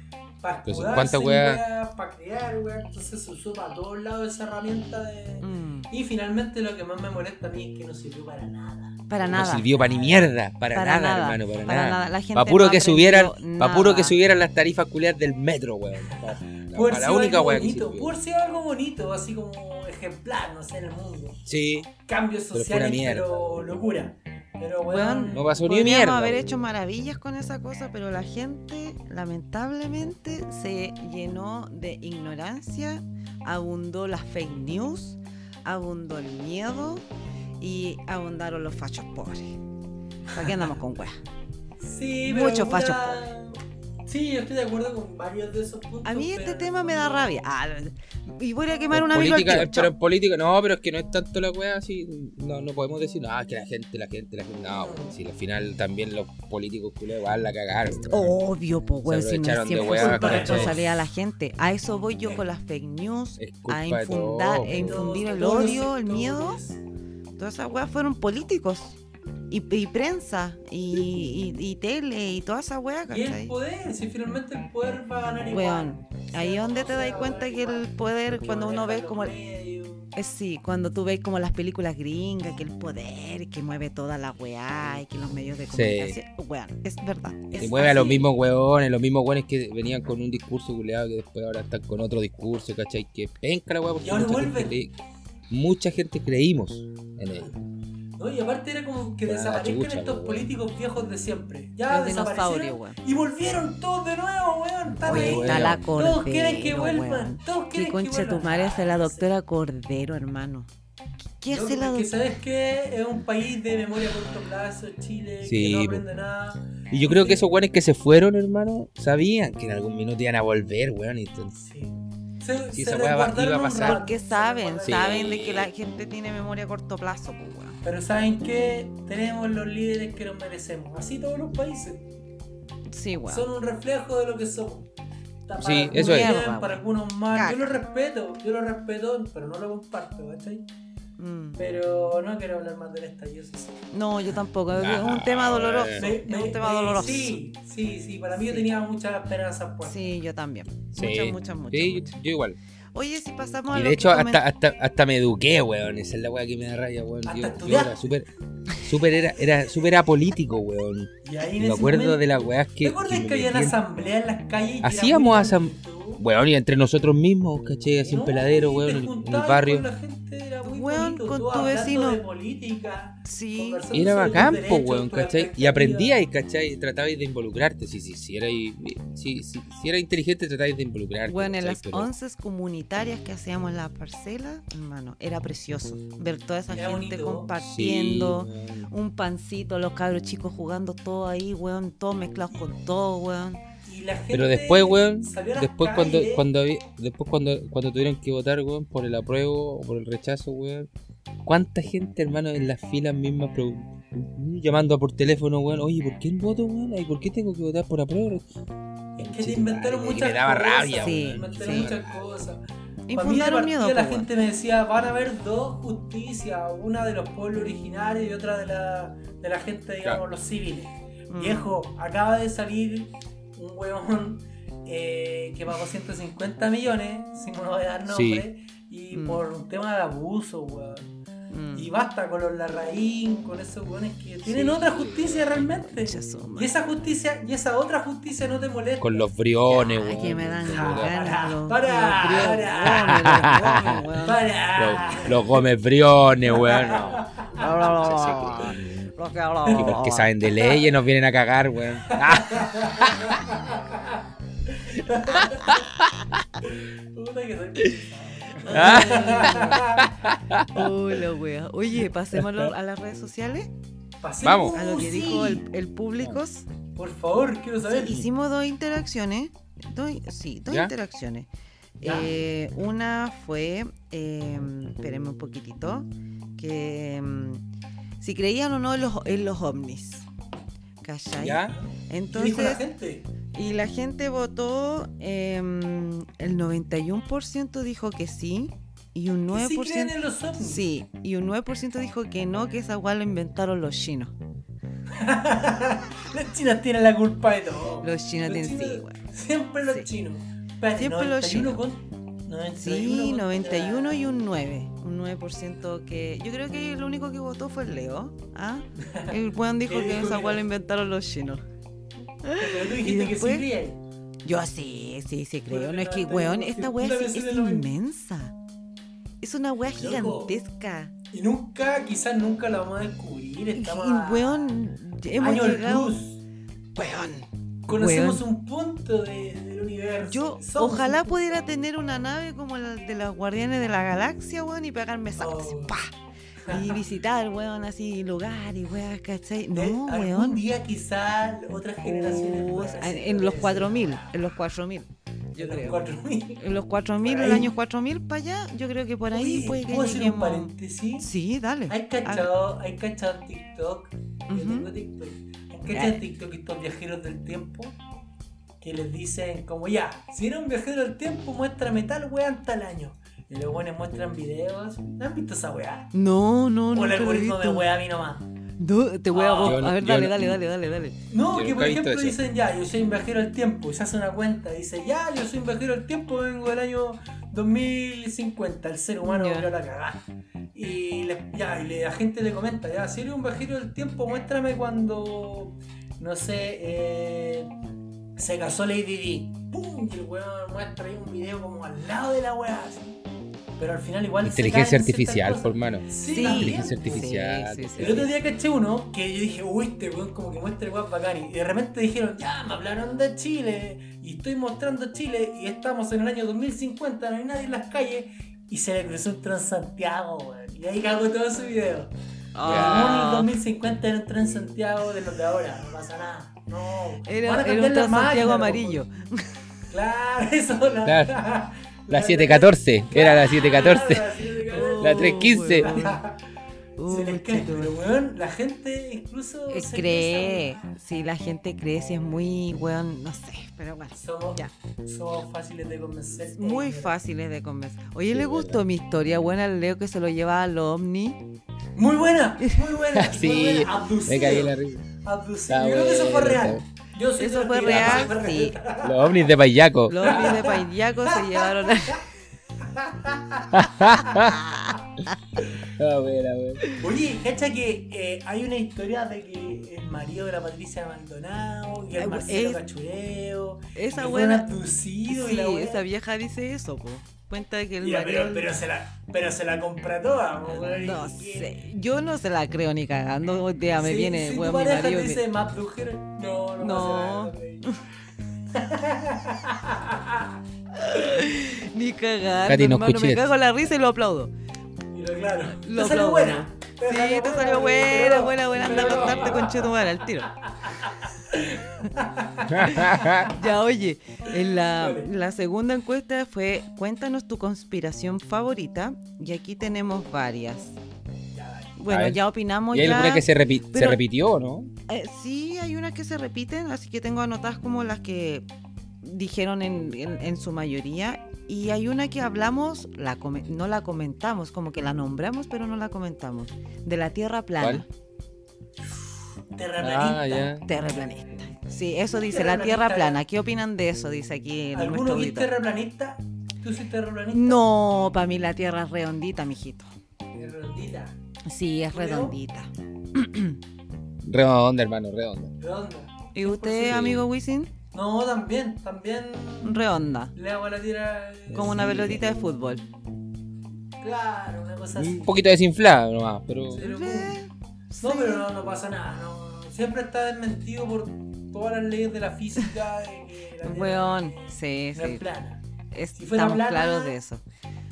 Para escudarse, ¿cuánta weá? Para crear, weá. Entonces se usó para todos lados esa herramienta de. Mm. Y finalmente lo que más me molesta a mí es que no sirvió para nada. Para No nada. sirvió para ni mierda, para, Para nada, nada, hermano, para, para nada. nada. La gente Para puro no que subieran, para puro que subieran las tarifas culiadas del metro, weón. Para, la única sirvió. por si algo bonito, así como ejemplar, no sé, en el mundo. Sí, Cambios sociales, pero locura. Pero Weón, no pasó ni mierda. haber hecho maravillas con esa cosa, pero la gente lamentablemente se llenó de ignorancia, abundó las fake news, abundó el miedo y abundaron los fachos pobres. ¿Para qué andamos con weas? sí, pero muchos fachos Sí, yo estoy de acuerdo con varios de esos puntos. A mí este pero tema me da rabia. Ah, y voy a quemar En un amigo al política, pero en política, no, pero es que no es tanto la weá así. No, no podemos decir, no, que la gente, la gente, la gente. No, si al final también los políticos culiados igual la cagaron. Obvio, po, weón, si no es 100% weá, ¿cachai? responsabilidad de la gente. A eso voy yo con las fake news, Es culpa a infundar, todo, weón. infundir el odio, el miedo. Todas esas weas fueron políticos. Y, y prensa, y, y, y tele, y toda esa wea, Y el ¿cachai? poder, si finalmente el poder va a ganar igual. Weón, ahí es donde te das cuenta que el poder, cuando uno ve como... Es sí, cuando tú ves como las películas gringas, que el poder, que mueve toda la weá, y que los medios de Sí. comunicación... Weón, es verdad. Es mueve a los mismos weones, los mismos weones que venían con un discurso culiado que después ahora están con otro discurso, ¿cachai? Que penca la weá porque Y ahora mucha gente, mucha gente creímos en él. No, y aparte era como que desaparezcan chucha, estos políticos viejos de siempre. Ya Los dinosaurios, desaparecieron weón. y volvieron todos de nuevo, weón. Están Oye, ahí. está la Cordero, Todos quieren que vuelvan. weón. Todos ¿Qué quieren que concha tu vuelvan. madre hace la Ah, doctora Cordero, hermano? ¿Qué hace la porque doctora? sabes que es un país de memoria a corto plazo, Chile, Sí, que no aprende nada. Y yo creo que esos weones que se fueron, hermano, sabían que en algún minuto iban a volver, weón. Y entonces- Sí. Se, Sí, se esa iba a un pasar. Porque saben, saben de que la gente tiene memoria a corto plazo, pues, weón. Pero ¿saben qué? Tenemos los líderes que nos merecemos. Así todos los países. Sí, weón. Son un reflejo de lo que somos. Está Para Sí, algunos eso es. bien, Mierda, para algunos mal. Caca. Yo lo respeto, yo lo respeto, pero no lo comparto, ¿cachai? Mm. Pero no quiero hablar más del estallido social. No, yo tampoco. Es Ah, un tema doloroso. Me- Es me- un tema me- doloroso. Sí, sí, sí. Para mí yo tenía muchas esperanzas puestas. Sí, yo también. Sí. Muchas, muchas, muchas. Sí, muchas. yo igual. Oye, si pasamos a Y de hecho, que hasta, hasta, hasta me eduqué, weón. Esa es la weá que me da raya, weón. Yo, yo era súper, súper, era, era súper apolítico, weón. Y ahí Me acuerdo momento- de las weas que. ¿Te acuerdas me que, había asamblea en las calles? y que Hacíamos era muy asam- bonito? Weón, y entre nosotros mismos, caché, así en No, peladero, y weón, en, el juntabas barrio. con la gente, era muy weón, bonito, con tu vecino. de política. Sí. Era bacán, po, weón, ¿cachai? Y aprendíais, ¿cachai? Tratabais de involucrarte. Si, si, si, era, si, si, si era inteligente, tratabais de involucrarte. Bueno, en las Pero- once comunitarias que hacíamos en la parcela, hermano, era precioso ver toda esa Era gente bonito. compartiendo. Sí. Un pancito, los cabros chicos jugando todo ahí, weón, todos mezclados con todo, weón. Y la gente Pero después, weón, salió a las después cuando, calles. cuando había- después cuando, cuando tuvieron que votar, weón, por el apruebo o por el rechazo, weón, ¿cuánta gente, hermano, en las filas mismas pro- llamando por teléfono, weón, oye, ¿por qué el voto, weón? Ay, ¿por qué tengo que votar por apruebo? Es que te inventaron Madre, muchas me daba cosas. rabia, Sí, weón. inventaron sí. muchas cosas. Y Para mí de miedo, partida la gente me decía, van a haber dos justicias, una de los pueblos originarios y otra de la, de la gente, digamos, Claro. los civiles. Mm. Viejo, acaba de salir un huevón eh, que pagó 150 millones, si no voy a dar Sí. nombre, y Mm. por un tema de abuso, weón. Mm. Y basta con los Larraín, con esos hueones que tienen Sí. otra justicia realmente. Y esa justicia, y esa otra justicia no te molesta. Con los briones, weón. que me dan ganas los- para, los Gómez Briones, weón. Y porque saben de leyes nos vienen a cagar, weón. Puta que soy. Hola, wea. Oye, pasémoslo a las redes sociales. Pasemos. Vamos. A lo que sí. dijo el, el públicos. Por favor, quiero saber. Hicimos dos interacciones. Dos, sí, dos ¿Ya? interacciones. Eh, una fue, eh, espérenme un poquitito, que mm, si creían o no en los, en los ovnis. ¿Cachai? ¿Ya? ¿Qué dijo la Entonces, gente? y la gente votó, eh, el 91% dijo que sí, y un Que sí 9%... creen en los ovnis. Sí, y un 9% dijo que no, que esa guay lo inventaron los chinos. Los chinos tienen la culpa de todo. Los chinos tienen sí, chinos- weón. Siempre los Sí. chinos. Espérate, Siempre los 91 con- 91 Sí, contra- 91 y un 9. Un 9% que. Yo creo que lo único que votó fue el Leo. ¿ah? El weón dijo ¿Qué que esa no? lo inventaron los chinos. Pero tú dijiste después- que sí creías. Yo sí, sí, sí creo. No es que, 91%, weón, esta weá es, inmensa. Es una weá gigantesca. Y nunca, quizás nunca la vamos a descubrir. Y, Estamos y, weón, hemos llegado. luz. Weón. Conocemos Weón. un punto de- universo. Yo Somos ojalá un- pudiera tener una nave como la de los guardianes de la galaxia, weón, y pegarme así, Oh. Y visitar, weón, así lugares, weón, ¿cachai? No, Eh, Algún weón. día quizás otras generaciones. Oh, en, en los eso. 4000, en los 4000, yo En los creo. 4000. En los 4000, Por el ahí. año 4000 para allá, yo creo que por ahí Oye, puede que ¿puedo hacer un paréntesis? Sí, dale. ¿Hay cachado, hay cachado TikTok? Yo Ujú. tengo TikTok. ¿Hay cachado TikTok estos viajeros del tiempo? Que les dicen como ya, si eres un viajero del tiempo, muéstrame tal weá en tal año. Y los weones muestran videos. ¿No han visto esa weá? No, no, O no. el algoritmo de weá a mí nomás. No, te voy a Ah, vos. A ver, dale, dale, dale, dale, dale. No, que por ejemplo eso. dicen ya, yo soy un viajero del tiempo. Y se hace una cuenta. Dice ya, yo soy un viajero del tiempo, vengo del año 2050. El ser humano volvió a la cagada. Y, le- ya, y le- la gente le comenta, ya, si eres un viajero del tiempo, muéstrame cuando, no sé, eh, se casó Lady Di. ¡Pum! Y el weón muestra ahí un video como al lado de la weá. así. Pero al final igual se Inteligencia artificial, por hermano. Sí. Inteligencia artificial. Sí, sí, sí. El otro día caché uno que yo dije, uy, este weón como que muestra el weón bacán. Y de repente dijeron, ya, me hablaron de Chile. Y estoy mostrando Chile. Y estamos en el año 2050, no hay nadie en las calles. Y se le cruzó un Transantiago, weón. Y ahí cagó todo su video. Ah. En el 2050 era un Transantiago de los de ahora, no pasa nada. No. Era, Van a era un Transantiago máquinas, amarillo. Claro, eso. La, Claro. La 714, era la 714. Claro, la 714. La 315. Oh, weón. Se les cae, pero weón, la gente incluso Eh, se cree, si la gente cree, si es muy, weón, no sé, pero bueno, Somos, ya. somos fáciles de convencer. Muy fáciles de convencer. Oye, Sí, ¿le gustó mi historia buena al Leo que se lo llevaba a los ovni? Muy buena, muy buena. Sí, muy buena. Abducido. Me caí en la risa. Abducido. Yo creo que eso fue real. Yo soy Eso fue real, sí. Los ovnis de Payaco. Los ovnis de Paidiaco se llevaron a... Ah, buena, buena. Oye, cacha que eh, hay una historia de que el marido de la Patricia Maldonado y el Marcelo es- Cachureo Esa buena... abducidos y Sí, la wea. esa vieja dice eso, po. Cuenta que el Ya, pero, pero, se la, pero se la compra toda, weón. No sé, yo no se la creo ni cagando. Hoy día me Si- viene, si tu mi pareja marido. te dice más brujero, no, no, No. Ni Katy, no hermano, me cago en la risa y lo aplaudo. Y lo claro. Lo te salió buena. Sí, te salió buena, buena, buena. Anda a acostarte con Chetumara al tiro. Ya, oye, en la, la segunda encuesta fue Cuéntanos tu conspiración favorita. Y aquí tenemos varias. Bueno, ya opinamos Y hay ya. alguna que se, repi- se pero- repitió, ¿no? Eh, sí, hay unas que se repiten, así que tengo anotadas como las que dijeron en, en- en su mayoría. Y hay una que hablamos, la no la comentamos, como que la nombramos, pero no la comentamos. De la Tierra plana. Terraplanista. Ah, ya. Terraplanista. Sí, eso dice, la Tierra plana. ¿Qué opinan de eso? Dice aquí ¿Alguno es terraplanista? ¿Tú soy terraplanista? No, para mí la Tierra es redondita, mijito. Es redondita. Sí, es redondita. Redonda, hermano, redonda. Redonda. ¿Y usted, 100%. amigo Wisin? No, también, también Redonda. le hago a la tira. Como una pelotita de fútbol. Claro, una cosa así. Un poquito desinflada nomás, pero. No, sí. pero no, no pasa nada. No, siempre está desmentido por todas las leyes de la física. La Weón, sí, sí. plana. Es- Si estamos plana- claros de eso.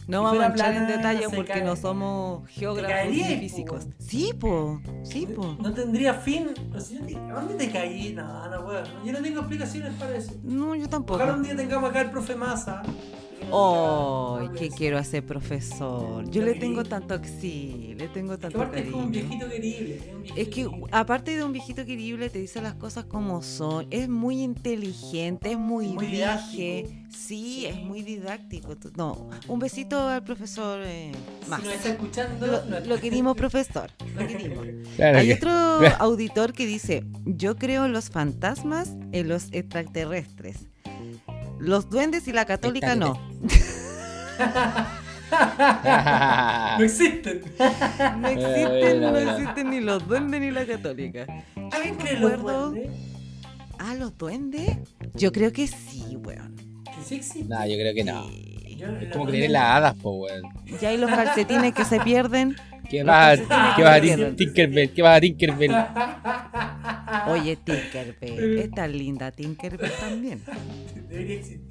No si vamos a entrar en detalle porque cae. no somos geógrafos ni po. físicos. Sí, po. Sí, po. No tendría fin. O sea, ¿a ¿Dónde te caí? No, no puedo. Yo no tengo explicaciones para eso. No, yo tampoco. Ojalá un día tengamos acá el profe Massa. Oh, de quiero hacer profesor. Yo le tengo tanto, sí, le tengo tanto aparte es como un viejito querible. es un viejito Es que querible. aparte de un viejito querible, te dice las cosas como son. Es muy inteligente, es muy, Muy didáctico. Sí, Sí. es muy didáctico. No, un besito al profesor eh, más. Si nos está escuchando, Lo, no- lo querimos, profesor. Lo querimos. Claro Hay que- otro auditor que dice, yo creo en los fantasmas, en los extraterrestres. Los duendes y la católica no. No existen. No existen, no existen ni los duendes ni la católica. ¿Quién cree los duendes? Ah, los duendes. Yo creo que sí, weón. Que sí existen. Nah, yo creo que no. Yo- Es como creer en las hadas, po, weón. Ya hay los calcetines que se pierden. ¿Qué vas a, qué vas a que se Tin- pierden. Tinkerbell? ¿Qué vas a Tinkerbell? Oye, Tinkerbell. Es tan linda Tinkerbell también. Debería existir.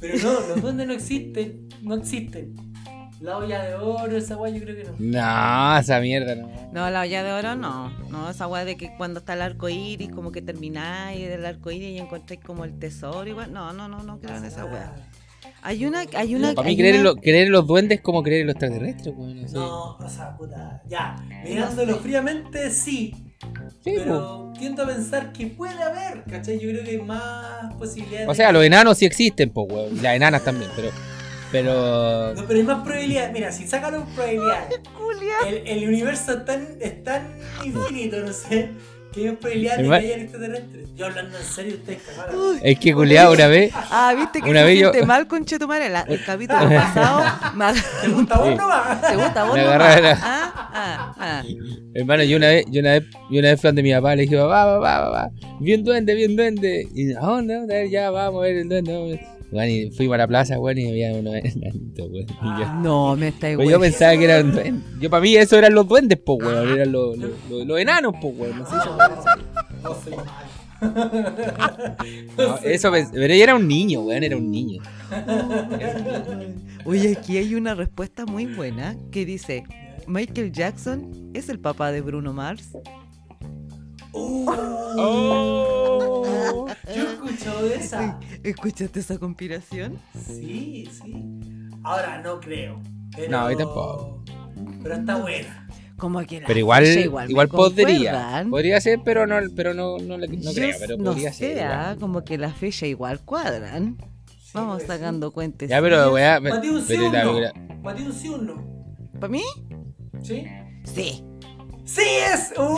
Pero no, los duendes no existen. No existen. La olla de oro, esa guay, yo creo que no. No, esa mierda no. No, la olla de oro no. No, esa weá de que cuando está el arco iris, como que termináis del arco iris y encontráis como el tesoro igual. No, no, no, no creo en esa weá. Hay una, hay una. Para mí creer en, una- lo- creer en los duendes es como creer en los extraterrestres, weón. No sé. No, o sea, puta. Ya, mirándolo fríamente, sí. Sí, po. Pero tiendo a pensar que puede haber, ¿cachai? Yo creo que hay más posibilidades. O sea, los enanos sí existen, po, weón. Las enanas también, pero. Pero. No, pero hay más probabilidades. Mira, si sacan las probabilidades, el, el universo es tan, es tan infinito, no sé, que probabilidades de que hayan extraterrestres. Yo hablando en serio, ustedes cagaron. Es que culiado una vez. Ah, viste que Una se vez yo- mal con Chetumare. El capítulo pasado. ¿Te gusta vos nomás? ¿Te gusta vos Me nomás? Ah, ah, ah. Hermano, yo una vez, yo una vez, yo una vez mi papá, le dije, papá, papá, papá, vi un duende, vi un duende. Y. ¿A dónde? Ya, vamos a ver el duende. Vamos a ver". Bueno, y fuimos a la plaza, weón, y había unos enanitos, weón. Yo- No, me está igual. yo pensaba que eran duendes. Yo para mí eso eran los duendes, po, weón. Eran los, los, los- los enanos, po, weón. No sé eso. No eso pero ella era un niño, weón, era un niño. Oye, aquí hay una respuesta muy buena que dice: Michael Jackson es el papá de Bruno Mars. Oh. Yo he escuchado de esa. ¿Escuchaste esa conspiración? Sí, sí. Ahora no creo. Pero... No, yo tampoco. Pero está buena. Como que la Pero igual, igual, me podría. Podría ser, pero no, pero no, no, no creo, pero no podría sé, ser. ah, igual. como que la fecha igual cuadran. Vamos pues, sacando cuentas. Ya, pero weá, pero, Mateo un sí un sí. ¿Para mí? ¿Sí? Sí. ¡Sí es! ¡Uh!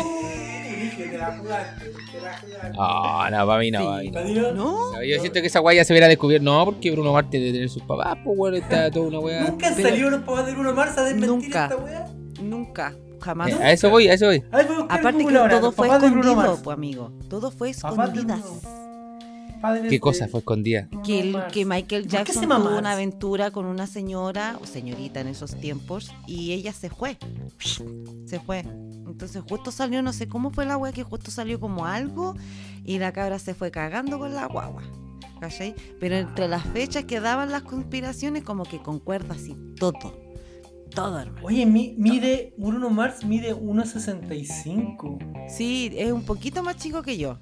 Dije, te la jugaste, te la jugaste. No, no, para mí no, Sí. para mí no. ¿Para ti no? ¿No? Yo siento que esa weá ya se hubiera descubierto. No, porque Bruno Mars tiene que tener sus papás, pues weón, está toda una weá. ¿Nunca han Pero- salido los papás de Bruno Mars a desmentir Nunca. esta weá? Nunca. Jamás. Eh, A eso voy, a eso voy. A ver, voy a buscar en Aparte que Google ahora, todo los fue papás de Bruno escondido, Mars. pues amigo. Todo fue Papás de escondidas. Bruno. Padres ¿Qué cosa de fue escondida? Que, el- que Michael ¿Por qué Jackson tuvo una aventura con una señora o señorita en esos tiempos y ella se fue. Se fue. Entonces justo salió, no sé cómo fue la wea, que justo salió como algo y la cabra se fue cagando con la guagua. ¿Cachai? Pero entre las fechas que daban las conspiraciones como que concuerda así todo. Todo, hermano. Oye, mi- mide, Bruno Mars mide 1.65. Sí, es un poquito más chico que yo.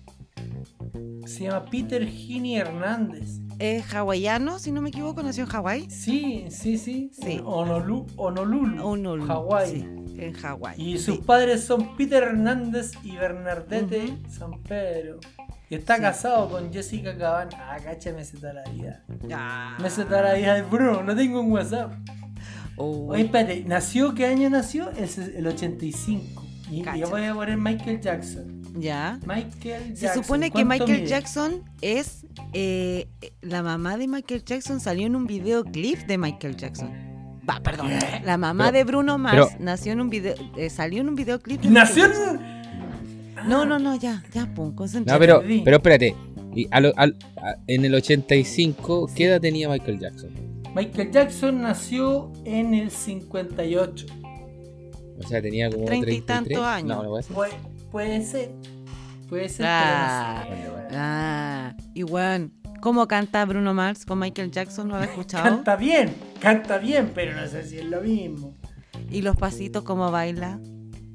Se llama Peter Gini Hernández. Es hawaiano, si no me equivoco, nació en Hawái. Sí, sí, sí. Sí. Honolulu, Honolulu, Hawái. sí, en Hawái. Y sí. sus padres son Peter Hernández y Bernardete. San Pedro. Y está Sí. casado con Jessica Cabana. Ah, cacha, me se la vida. Ah. Me se la vida de Bruno, no tengo un WhatsApp. Uy. Oye, espérate, ¿nació? ¿Qué año nació? El, se- el 85. Y Cacha. yo voy a poner Michael Jackson. Ya. Michael Se Jackson. supone que ¿cuánto Michael mide? Jackson es. eh, la mamá de Michael Jackson salió en un videoclip de Michael Jackson. Va, perdón. La mamá Pero- de Bruno Mars pero- nació en un video. eh, salió en un videoclip. de ¿Nació. No, no, no, ya, ya, pum, No, pero, pero espérate. Y a lo- al- a- en el 85, ¿qué edad tenía Michael Jackson? Michael Jackson nació en el 58. O sea, tenía como Treinta y 33. tantos años. No, no puede ser. Puede, puede ser. Puede ser, Ah, pero no sé. weón. ah, y bueno, ¿cómo canta Bruno Mars con Michael Jackson? ¿No lo has escuchado? Canta bien, canta bien, pero no sé si es lo mismo. ¿Y los pasitos cómo baila?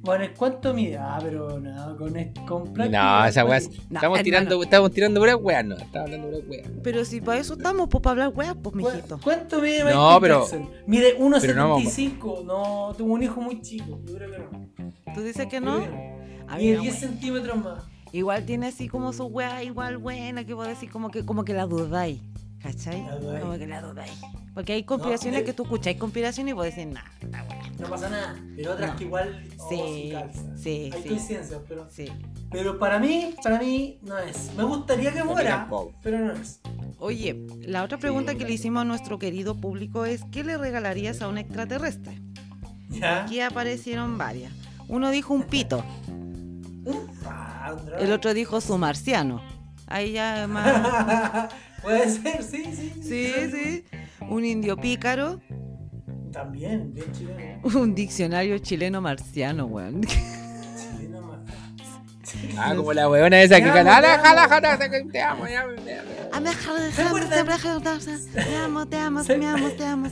Bueno, ¿cuánto mide? Ah, pero no, con, con No, esa weá. No, estamos, tirando, estamos tirando puras weas, no. Estamos hablando puras weas. Pero si para eso estamos, pues para hablar weas, pues ¿Cu- mijito. ¿Cuánto mide Michael No, pero- Jackson? Mide pero no 1,75. No, tuvo un hijo muy chico. Yo creo que no. ¿Tú dices que no? Mí, 10 no, centímetros más. Igual tiene así como su wea igual buena, que vos decís como que, como que la dudáis. ¿Cachai? La dudáis. Como que la dudáis. Porque hay conspiraciones eh. que tú escucháis conspiraciones y vos decís, nah, está buena. No pasa nada. Pero otras No. que igual. oh, Sí, calza. sí, Hay sí. coincidencias, pero. Sí. Pero para mí, para mí no es. Me gustaría que fuera, pero no es. Oye, la otra pregunta que le hicimos a nuestro querido público es, ¿qué le regalarías a un extraterrestre? ¿Ya? Aquí aparecieron varias. Uno dijo un pito, el otro dijo su marciano. Ahí ya es más... Puede ser, sí, sí. Sí, sí. Un indio pícaro, También, bien chileno. un diccionario chileno marciano, weón. Chileno más. Ah, como la weona esa que "Jala, amo". jala, jala, te amo, ya, ya". Te amo, te amo, te amo, te amo.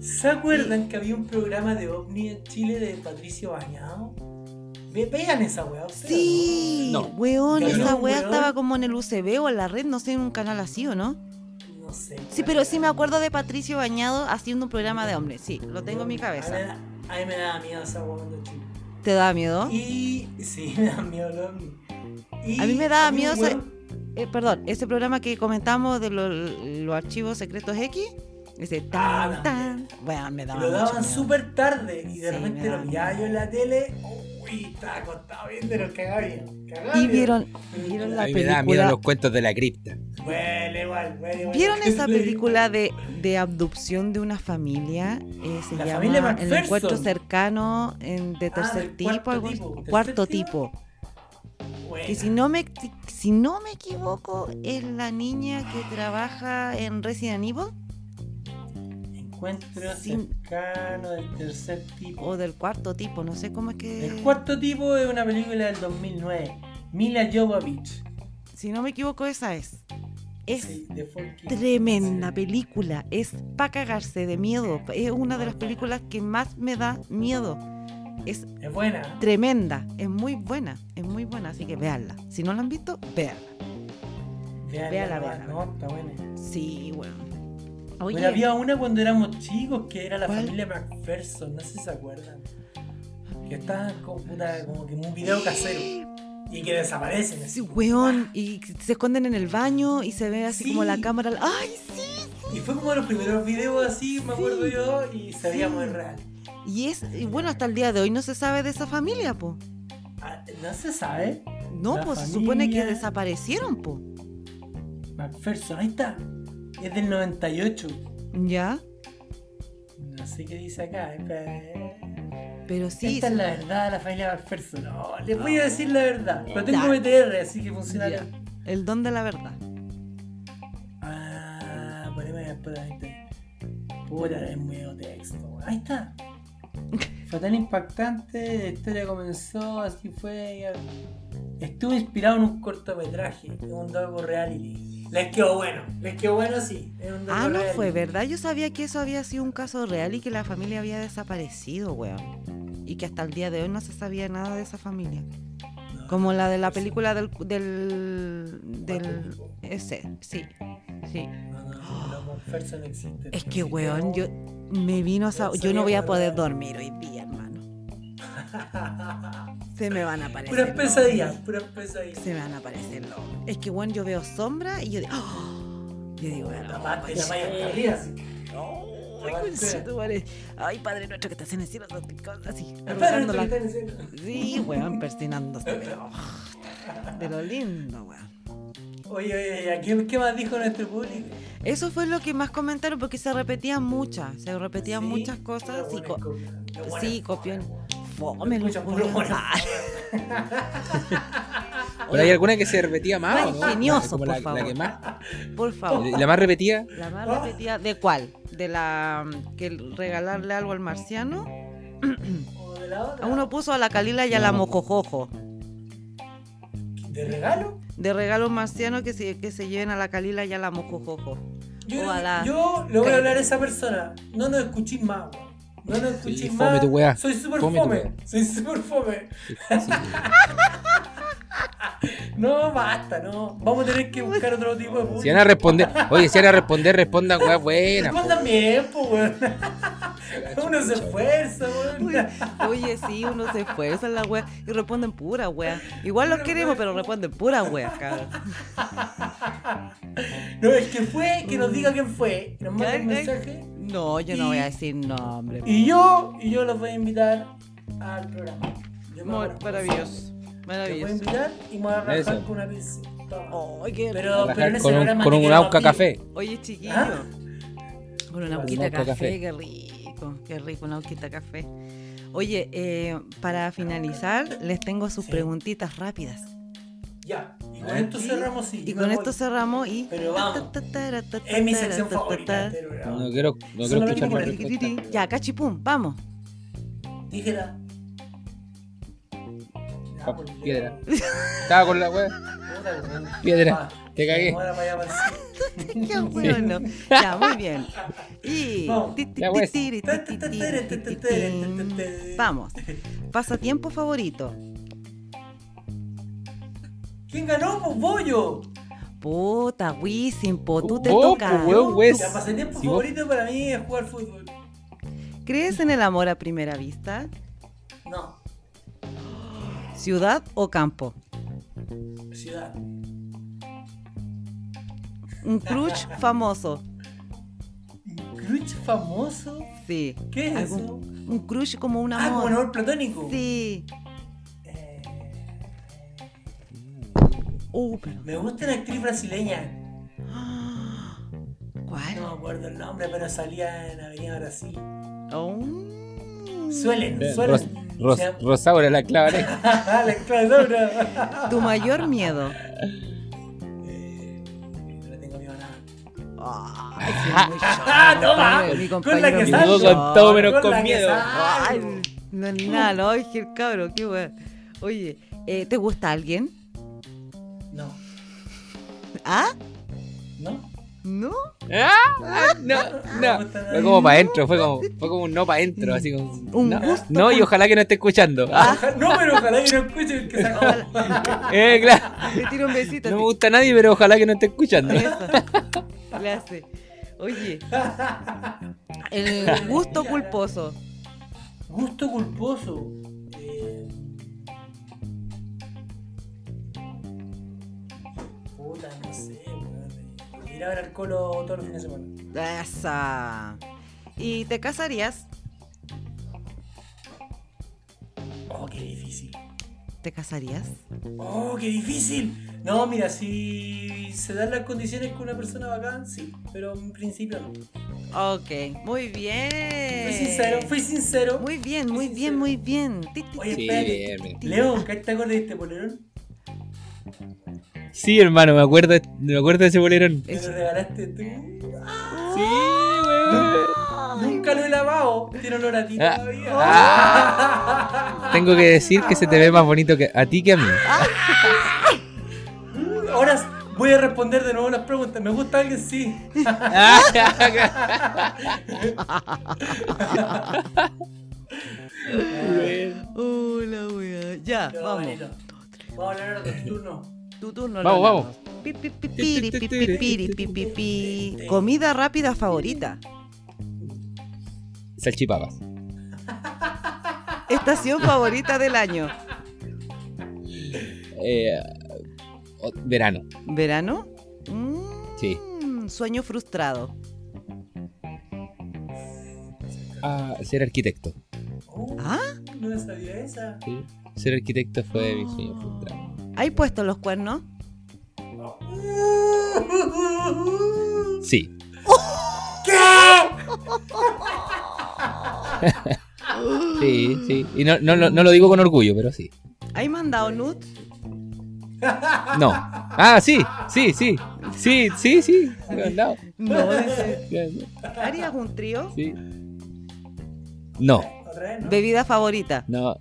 ¿Se acuerdan que había un programa de ovni en Chile de Patricio Bañado? Ve- Vean esa weá. ustedes, Sí, No. weón, esa weón. estaba como en el UCB o en la red, no sé, en un canal así, ¿o no? ¿no? Sé. Sí, pero sí me acuerdo de Patricio Bañado haciendo un programa de hombres, sí, lo tengo en mi A mí, cabeza. a mí me da miedo esa weá cuando chico. ¿Te da miedo? Y sí, me da miedo los. Y A mí me daba miedo ese- weón- Eh, perdón, ese programa que comentamos de lo- los archivos secretos X, ese Ah, tan, tan, bueno, me daba Lo daban súper tarde y de Sí, repente lo daba pillaba yo en la tele. Bien. cagaba Y vieron, vieron A la mí me da miedo película, los cuentos de la cripta. Huele igual, huele igual. ¿vieron esa película de, de abducción de una familia? Eh, se La llama familia El encuentro cercano en- de Ah, tercer tipo, cuarto tipo, así. ¿tercer cuarto tipo? tipo. Buena. Que si no me si no me equivoco es la niña que trabaja en Resident Evil Encuentro Sin- cercano del tercer tipo. o del cuarto tipo, no sé cómo es que El cuarto tipo es una película del 2009. Mila Jovovich. Si no me equivoco esa es. Es Sí, tremenda Sí. película, es para cagarse de miedo. Es una de las películas que más me da miedo. Es Es buena. tremenda, es muy buena, es muy buena, así que véanla. Si no la han visto, véanla. Véanla, Véala, no, véala. No, está buena. Sí, bueno. Oye, había una cuando éramos chicos que era la ¿Cuál? familia McPherson, no sé si se acuerdan. Que estaban como, como que en un video casero. Y que desaparecen. Sí, así. weón, y se esconden en el baño y se ve así Sí. como la cámara. ¡Ay, sí! Y fue como los primeros videos así, me acuerdo Sí. yo, y se veía Sí. muy real. Y es, y bueno, hasta el día de hoy no se sabe de esa familia, po. Ah, No se sabe. No, La pues se supone que familia- desaparecieron, po. McPherson, ahí está. Es del 98. ¿Ya? No sé qué dice acá. espera. Pero sí. Esta es la verdad de la familia McPherson. No, les voy a decir la verdad. Pero tengo. BTR, así que funciona Ya. bien. El don de la verdad. Ah, poneme después de 20. Puta, es muy de texto. Ahí está. Fue tan impactante, la historia comenzó, así fue. ya. Estuvo inspirado en un cortometraje, en un doco reality. Les quedó bueno, les quedó bueno, sí. Ah, no fue verdad. Yo sabía que eso había sido un caso real y que la familia había desaparecido, weón. Y que hasta el día de hoy no se sabía nada de esa familia. No, Como la de la sí. película del. del. del. Ese, sí. Sí. No, no, no, no, existe. Es que, weón, yo me vino a. Yo no voy a poder dormir hoy día. Se me van a aparecer. Puras pesadillas, puras pesadillas. Se me van a aparecer los. Es que, weón, yo veo sombra y yo digo. ¡Oh! Yo digo, Tapaste la oh, malla hasta arriba, así. Ay, Padre nuestro que estás en el cielo, así, que está diciendo. Sí, weón, persinándose, pero. De lo lindo, weón. Oye, oye, oye, ¿qué, más dijo nuestro público? Eso fue lo que más comentaron porque se repetían muchas, se repetían Sí, muchas cosas. co- sí, copión. Fome, los Pero hay alguna que se repetía más, Más ¿o ¿no? ingenioso, por la, favor. la que más. Por favor. ¿Y la más repetida? La más repetida, ¿de cuál? ¿De la que el regalarle algo al marciano? O de la otra. A uno puso a la Calila y a la No. Mojojojo. ¿De regalo? De regalo marciano que se, que se lleven a la Calila y a la Mojojojo. Yo, Ojalá. yo le voy a hablar a esa persona. No nos escuchéis más. No Sí, fome tu weá. Soy súper Fome weá. Soy súper fome. Sí. No, basta, no. Vamos a tener que buscar otro tipo de público. Si van a responder, oye, si van a responder, respondan weas buenas. po. Respondan bien, po, weón. Uno se esfuerza, weón. Oye, sí, uno se esfuerza en la wea y responden pura wea. Igual los queremos, pero responden pura wea, cabrón. No, es que fue, que nos diga quién fue. Que nos mande un mensaje. No, yo no voy a decir nombre. Y yo, y yo los voy a invitar al programa. Yo me voy a- Muy maravilloso. Te voy a invitar y me voy a rajar Eso. con una pizza. Ay, qué Pero, pero en ese con un, con un Auca café. Oye, chiquillo. ¿Ah? Con una Un auquita café, café. qué rico. Qué rico, una auquita café. Oye, eh, para finalizar, les tengo sus Sí. preguntitas rápidas. Ya. Y con Ah. esto cerramos, sí. Y me con voy. esto cerramos y. Pero vamos. Es mi sección favorita. No quiero, no quiero escuchar la el. Ya, cachipum, vamos. Tijera. Pues, piedra. Estaba con la wea. Piedra. Ah, Te cagué. Qué bueno. Ya, muy bien. Y. Vamos. ti, ti, ¿Quién ganó? Pues Bollo. Puta, Wisin, po, tú te Vos, toca. weón, wes. Ya, pasatiempo Si vos- favorito para mí es jugar fútbol. ¿Crees en el amor a primera vista? No, ¿Ciudad o campo? ciudad. Un crush famoso. ¿Un crush famoso? Sí. ¿Qué es Algún- eso? Un crush como un Ah, como amor. un amor platónico. Sí. Uh, pero. me gusta una actriz brasileña. ¿Cuál? No me acuerdo el nombre, pero salía en Avenida Brasil. Oh. Suelen, suelen. Ros, llama- Rosaura la clave. La clavadora. Tu mayor miedo. Eh, no le tengo miedo a nada. Ay, muy ¡Ah, choro, toma! mi Con la que salgo. con todo menos Con con miedo. Ay, no es nada, no, que el cabro, qué weón. Oye, eh, ¿te gusta alguien? ¿Ah? no. ¿No? Ah, no, no. Fue como para adentro, fue como, fue como un no para adentro, así como. Un no, gusto no, y ojalá que no esté escuchando. Ah, No, pero ojalá que no escuche el que sacó. eh, claro. Le tiro un besito. No me gusta a nadie, pero ojalá que no esté escuchando. Eso. Le hace. Oye, el gusto culposo. Gusto culposo. Ir a ver al colo todos los fines de semana. Esa. ¿Y te casarías? Oh, qué difícil. ¿Te casarías? Oh, qué difícil. No, mira, si se dan las condiciones con una persona bacán, sí. Pero en principio no. Ok, muy bien. Fui sincero, fui sincero. Muy bien, muy sincero. bien, muy bien. Oye, Sí, espérate. bien, bien. Leo, ¿qué te acuerdas de este polerón? Sí, hermano, me acuerdo, me acuerdo de ese bolerón. Me lo regalaste tú. Sí, weón. Nunca lo he lavado. Tiene olor a ti Ah. todavía. Tengo que decir que se te ve más bonito que a ti que a mí. Ahora voy a responder de nuevo las preguntas. ¿Me gusta alguien? Sí. Uh, la wea. Ya, vamos. Vamos a hablar de tu turno. Tu turno. Vamos, vamos. Pi, pi, pi, piri, pi, pi, piri, pi, pi, pi. Comida rápida favorita. Salchipapas. Estación favorita del año. Eh, o- verano. ¿Verano? Mm, Sí. Sueño frustrado. Ah, ser arquitecto. Oh, ¿Ah? No sabía esa. Sí. Ser arquitecto fue mi sueño frustrado. ¿Hay puesto los cuernos? Sí. Sí, sí. Y no, no, lo- no lo digo con orgullo, pero sí. ¿Hay mandado nudes? No. Ah, sí, sí, sí. Sí, sí, sí. No, dado. ¿Harías un trío? Sí. No, ¿no? ¿Bebida favorita? no.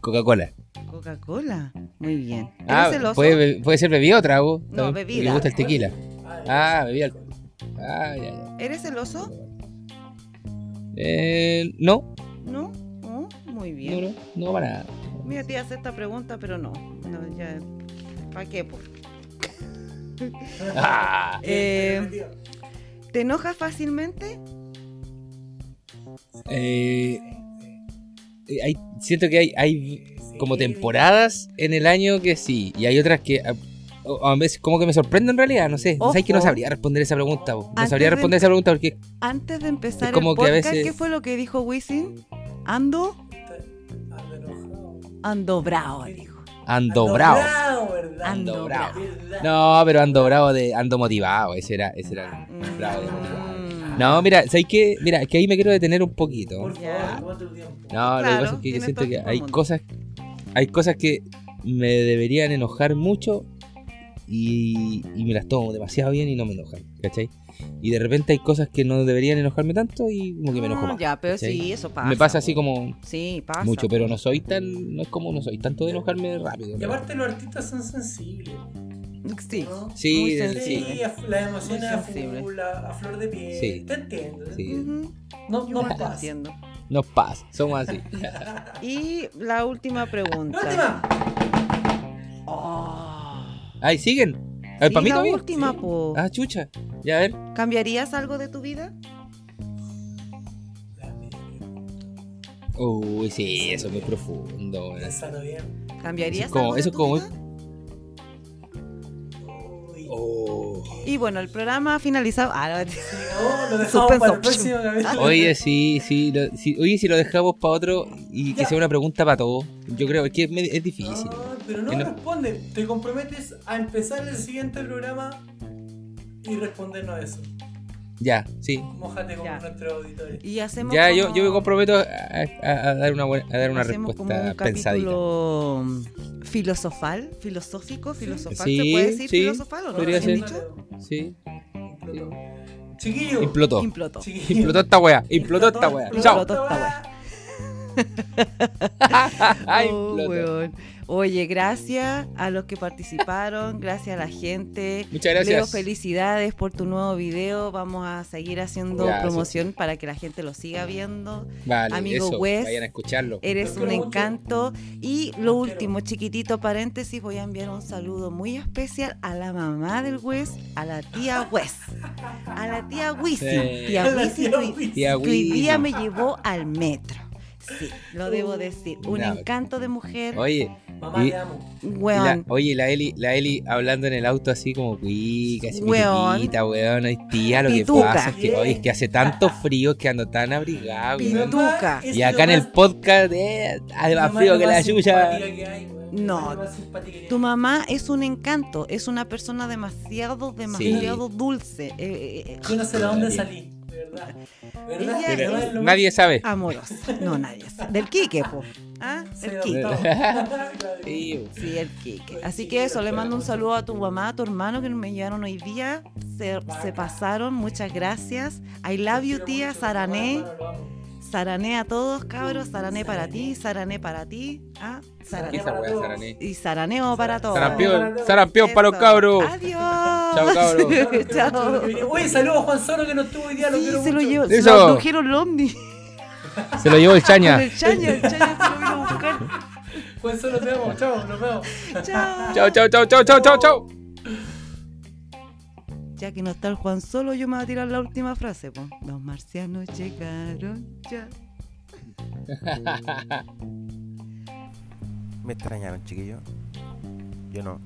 Coca-Cola. Coca-Cola. Muy bien. ¿Eres Ah, celoso? puede, puede ser bebida o trago. No, bebida. Me gusta el tequila. Ah, bebida alcohol. Ah, ya, ya. ¿Eres celoso? Eh, no, ¿No? Oh, muy no, bien. no, no para nada. Mira, te hacer esta pregunta, pero no. no ya. ¿Para qué? po? Ah, Eh. ¿Te enojas fácilmente? eh, hay, siento que hay, hay como temporadas en el año que sí, y hay otras que a, o- a veces como que me sorprenden en realidad, no sé. Ojo. ¿Sabes que no sabría responder esa pregunta? No Antes sabría de responder esa pregunta porque Antes de empezar como el que a podcast, veces- ¿qué fue lo que dijo Wisin? Ando, Ando enojado. ando bravo, dijo. ando bravo. bravo, ¿verdad? Ando Ando bravo. No, pero ando bravo de ando motivado, ese era, ese era Mm. bravo de motivado. No, mira, ¿sabes qué? Mira, es que ahí me quiero detener un poquito. Por favor, toma tu tiempo. No, lo que Claro, pasa es que yo siento que hay cosas, hay cosas que me deberían enojar mucho y, y me las tomo demasiado bien y no me enojan, ¿cachai? Y de repente hay cosas que no deberían enojarme tanto y como que me enojo Ah, más. Ya, pero ¿cachai? sí, eso pasa. me pasa así como Sí, pasa. mucho, pero no soy tan, no es como no soy tanto de enojarme rápido. Y aparte los artistas son sensibles. Sí. ¿no? Sí. Sí, a- las emociones Muy a full, a, a flor de piel. Sí. Te entiendo. te Sí. No, no te pasa. entiendo. Nos pasa, somos así. Y la última pregunta. ¡Última! Oh. Ay, siguen. Ay, Sí, ¿Para mí la todavía? última, Sí. po. Ah, chucha. Ya a ver. ¿Cambiarías algo de tu vida? Uy, sí, eso es muy profundo. weón. Pensalo bien. ¿Cambiarías Eso es como- algo de eso es tu como- vida? Y bueno, el programa ha finalizado. Ah, no, Sí, lo dejamos para el próximo. Oye, sí, sí, lo- sí, Oye, si lo dejamos para otro y que Ya. sea una pregunta para todos, yo creo que es, difícil. Ah, pero no, no- responde. Te comprometes a empezar el siguiente programa y respondernos eso. Ya, sí. Mójate con Ya. nuestros auditores. y hacemos Ya, yo, como- yo me comprometo a, a- a dar una, buena- a dar una hacemos como respuesta un pensadita. filosofal, filosófico, filosofal. Sí, ¿Se puede decir sí, filosofal o no? podría ¿Bien ser. dicho? Sí, Implotó. Chiquillo. implotó. Implotó. Chiquillo. Implotó esta wea, implotó esta wea. Implotó Chao. Implotó esta wea. Ay, Oh, implotó. Oye, gracias a los que participaron, gracias a la gente. Muchas Leo, gracias. felicidades por tu nuevo video. Vamos a seguir haciendo Gracias. promoción para que la gente lo siga viendo. Vale, Amigo eso, Wes, vayan a escucharlo. Eres un encanto. Y lo último, chiquitito paréntesis, voy a enviar un saludo muy especial a la mamá del Wes, a la tía Wes, a la tía Wisin. Sí. Tía tía que- hoy día me llevó al metro. Sí, lo debo decir. Un No. encanto de mujer. Oye, Mamá, Y- te amo. la, oye, la Eli, la Eli hablando en el auto así como cuica, así Weón. pituquita, weón. Ay, tía, lo Pituca. que pasa es que es que hace tanto frío que ando tan abrigado. Pituca. Y acá en el más- podcast, eh, hace más frío que la weón. No. Tu mamá es un encanto, es una persona demasiado, demasiado dulce. Eh, eh, eh, Yo no sé de dónde salí. De verdad. ¿Verdad? Ella ¿Verdad? es- Es lo más- Nadie sabe. Amorosa. No, nadie. sabe. Del Quique, po. ¿Ah? El Quique. Sí, el Quique. Oye, Así sí, que eso, le mando un saludo a tu mamá, a tu hermano que me llevaron hoy día. Se, se pasaron, muchas gracias. I love you, tía Sarané. Sarané a todos, cabros. Sarané para ti, Sarané para ti. ¿Ah? ¿Qué Sarané. esa weá, Sarané? Y Saraneo para todos. Sarampión para los cabros. Adiós. Chao, cabros. Chao. Oye, saludos a Juan Solo que no estuvo hoy día, lo Sí, se lo llevó. Se lo abdujeron el ovni. Se lo llevó el chaña. el chaña, el chaña se lo vino a buscar. Juan Solo te amo, chao, nos vemos. Chao. Chao, chao, chao, chao, chao, chao, chao. Ya que no está el Juan solo, yo me voy a tirar la última frase. po. Los marcianos llegaron ya. Me extrañaron, chiquillos. Yo no.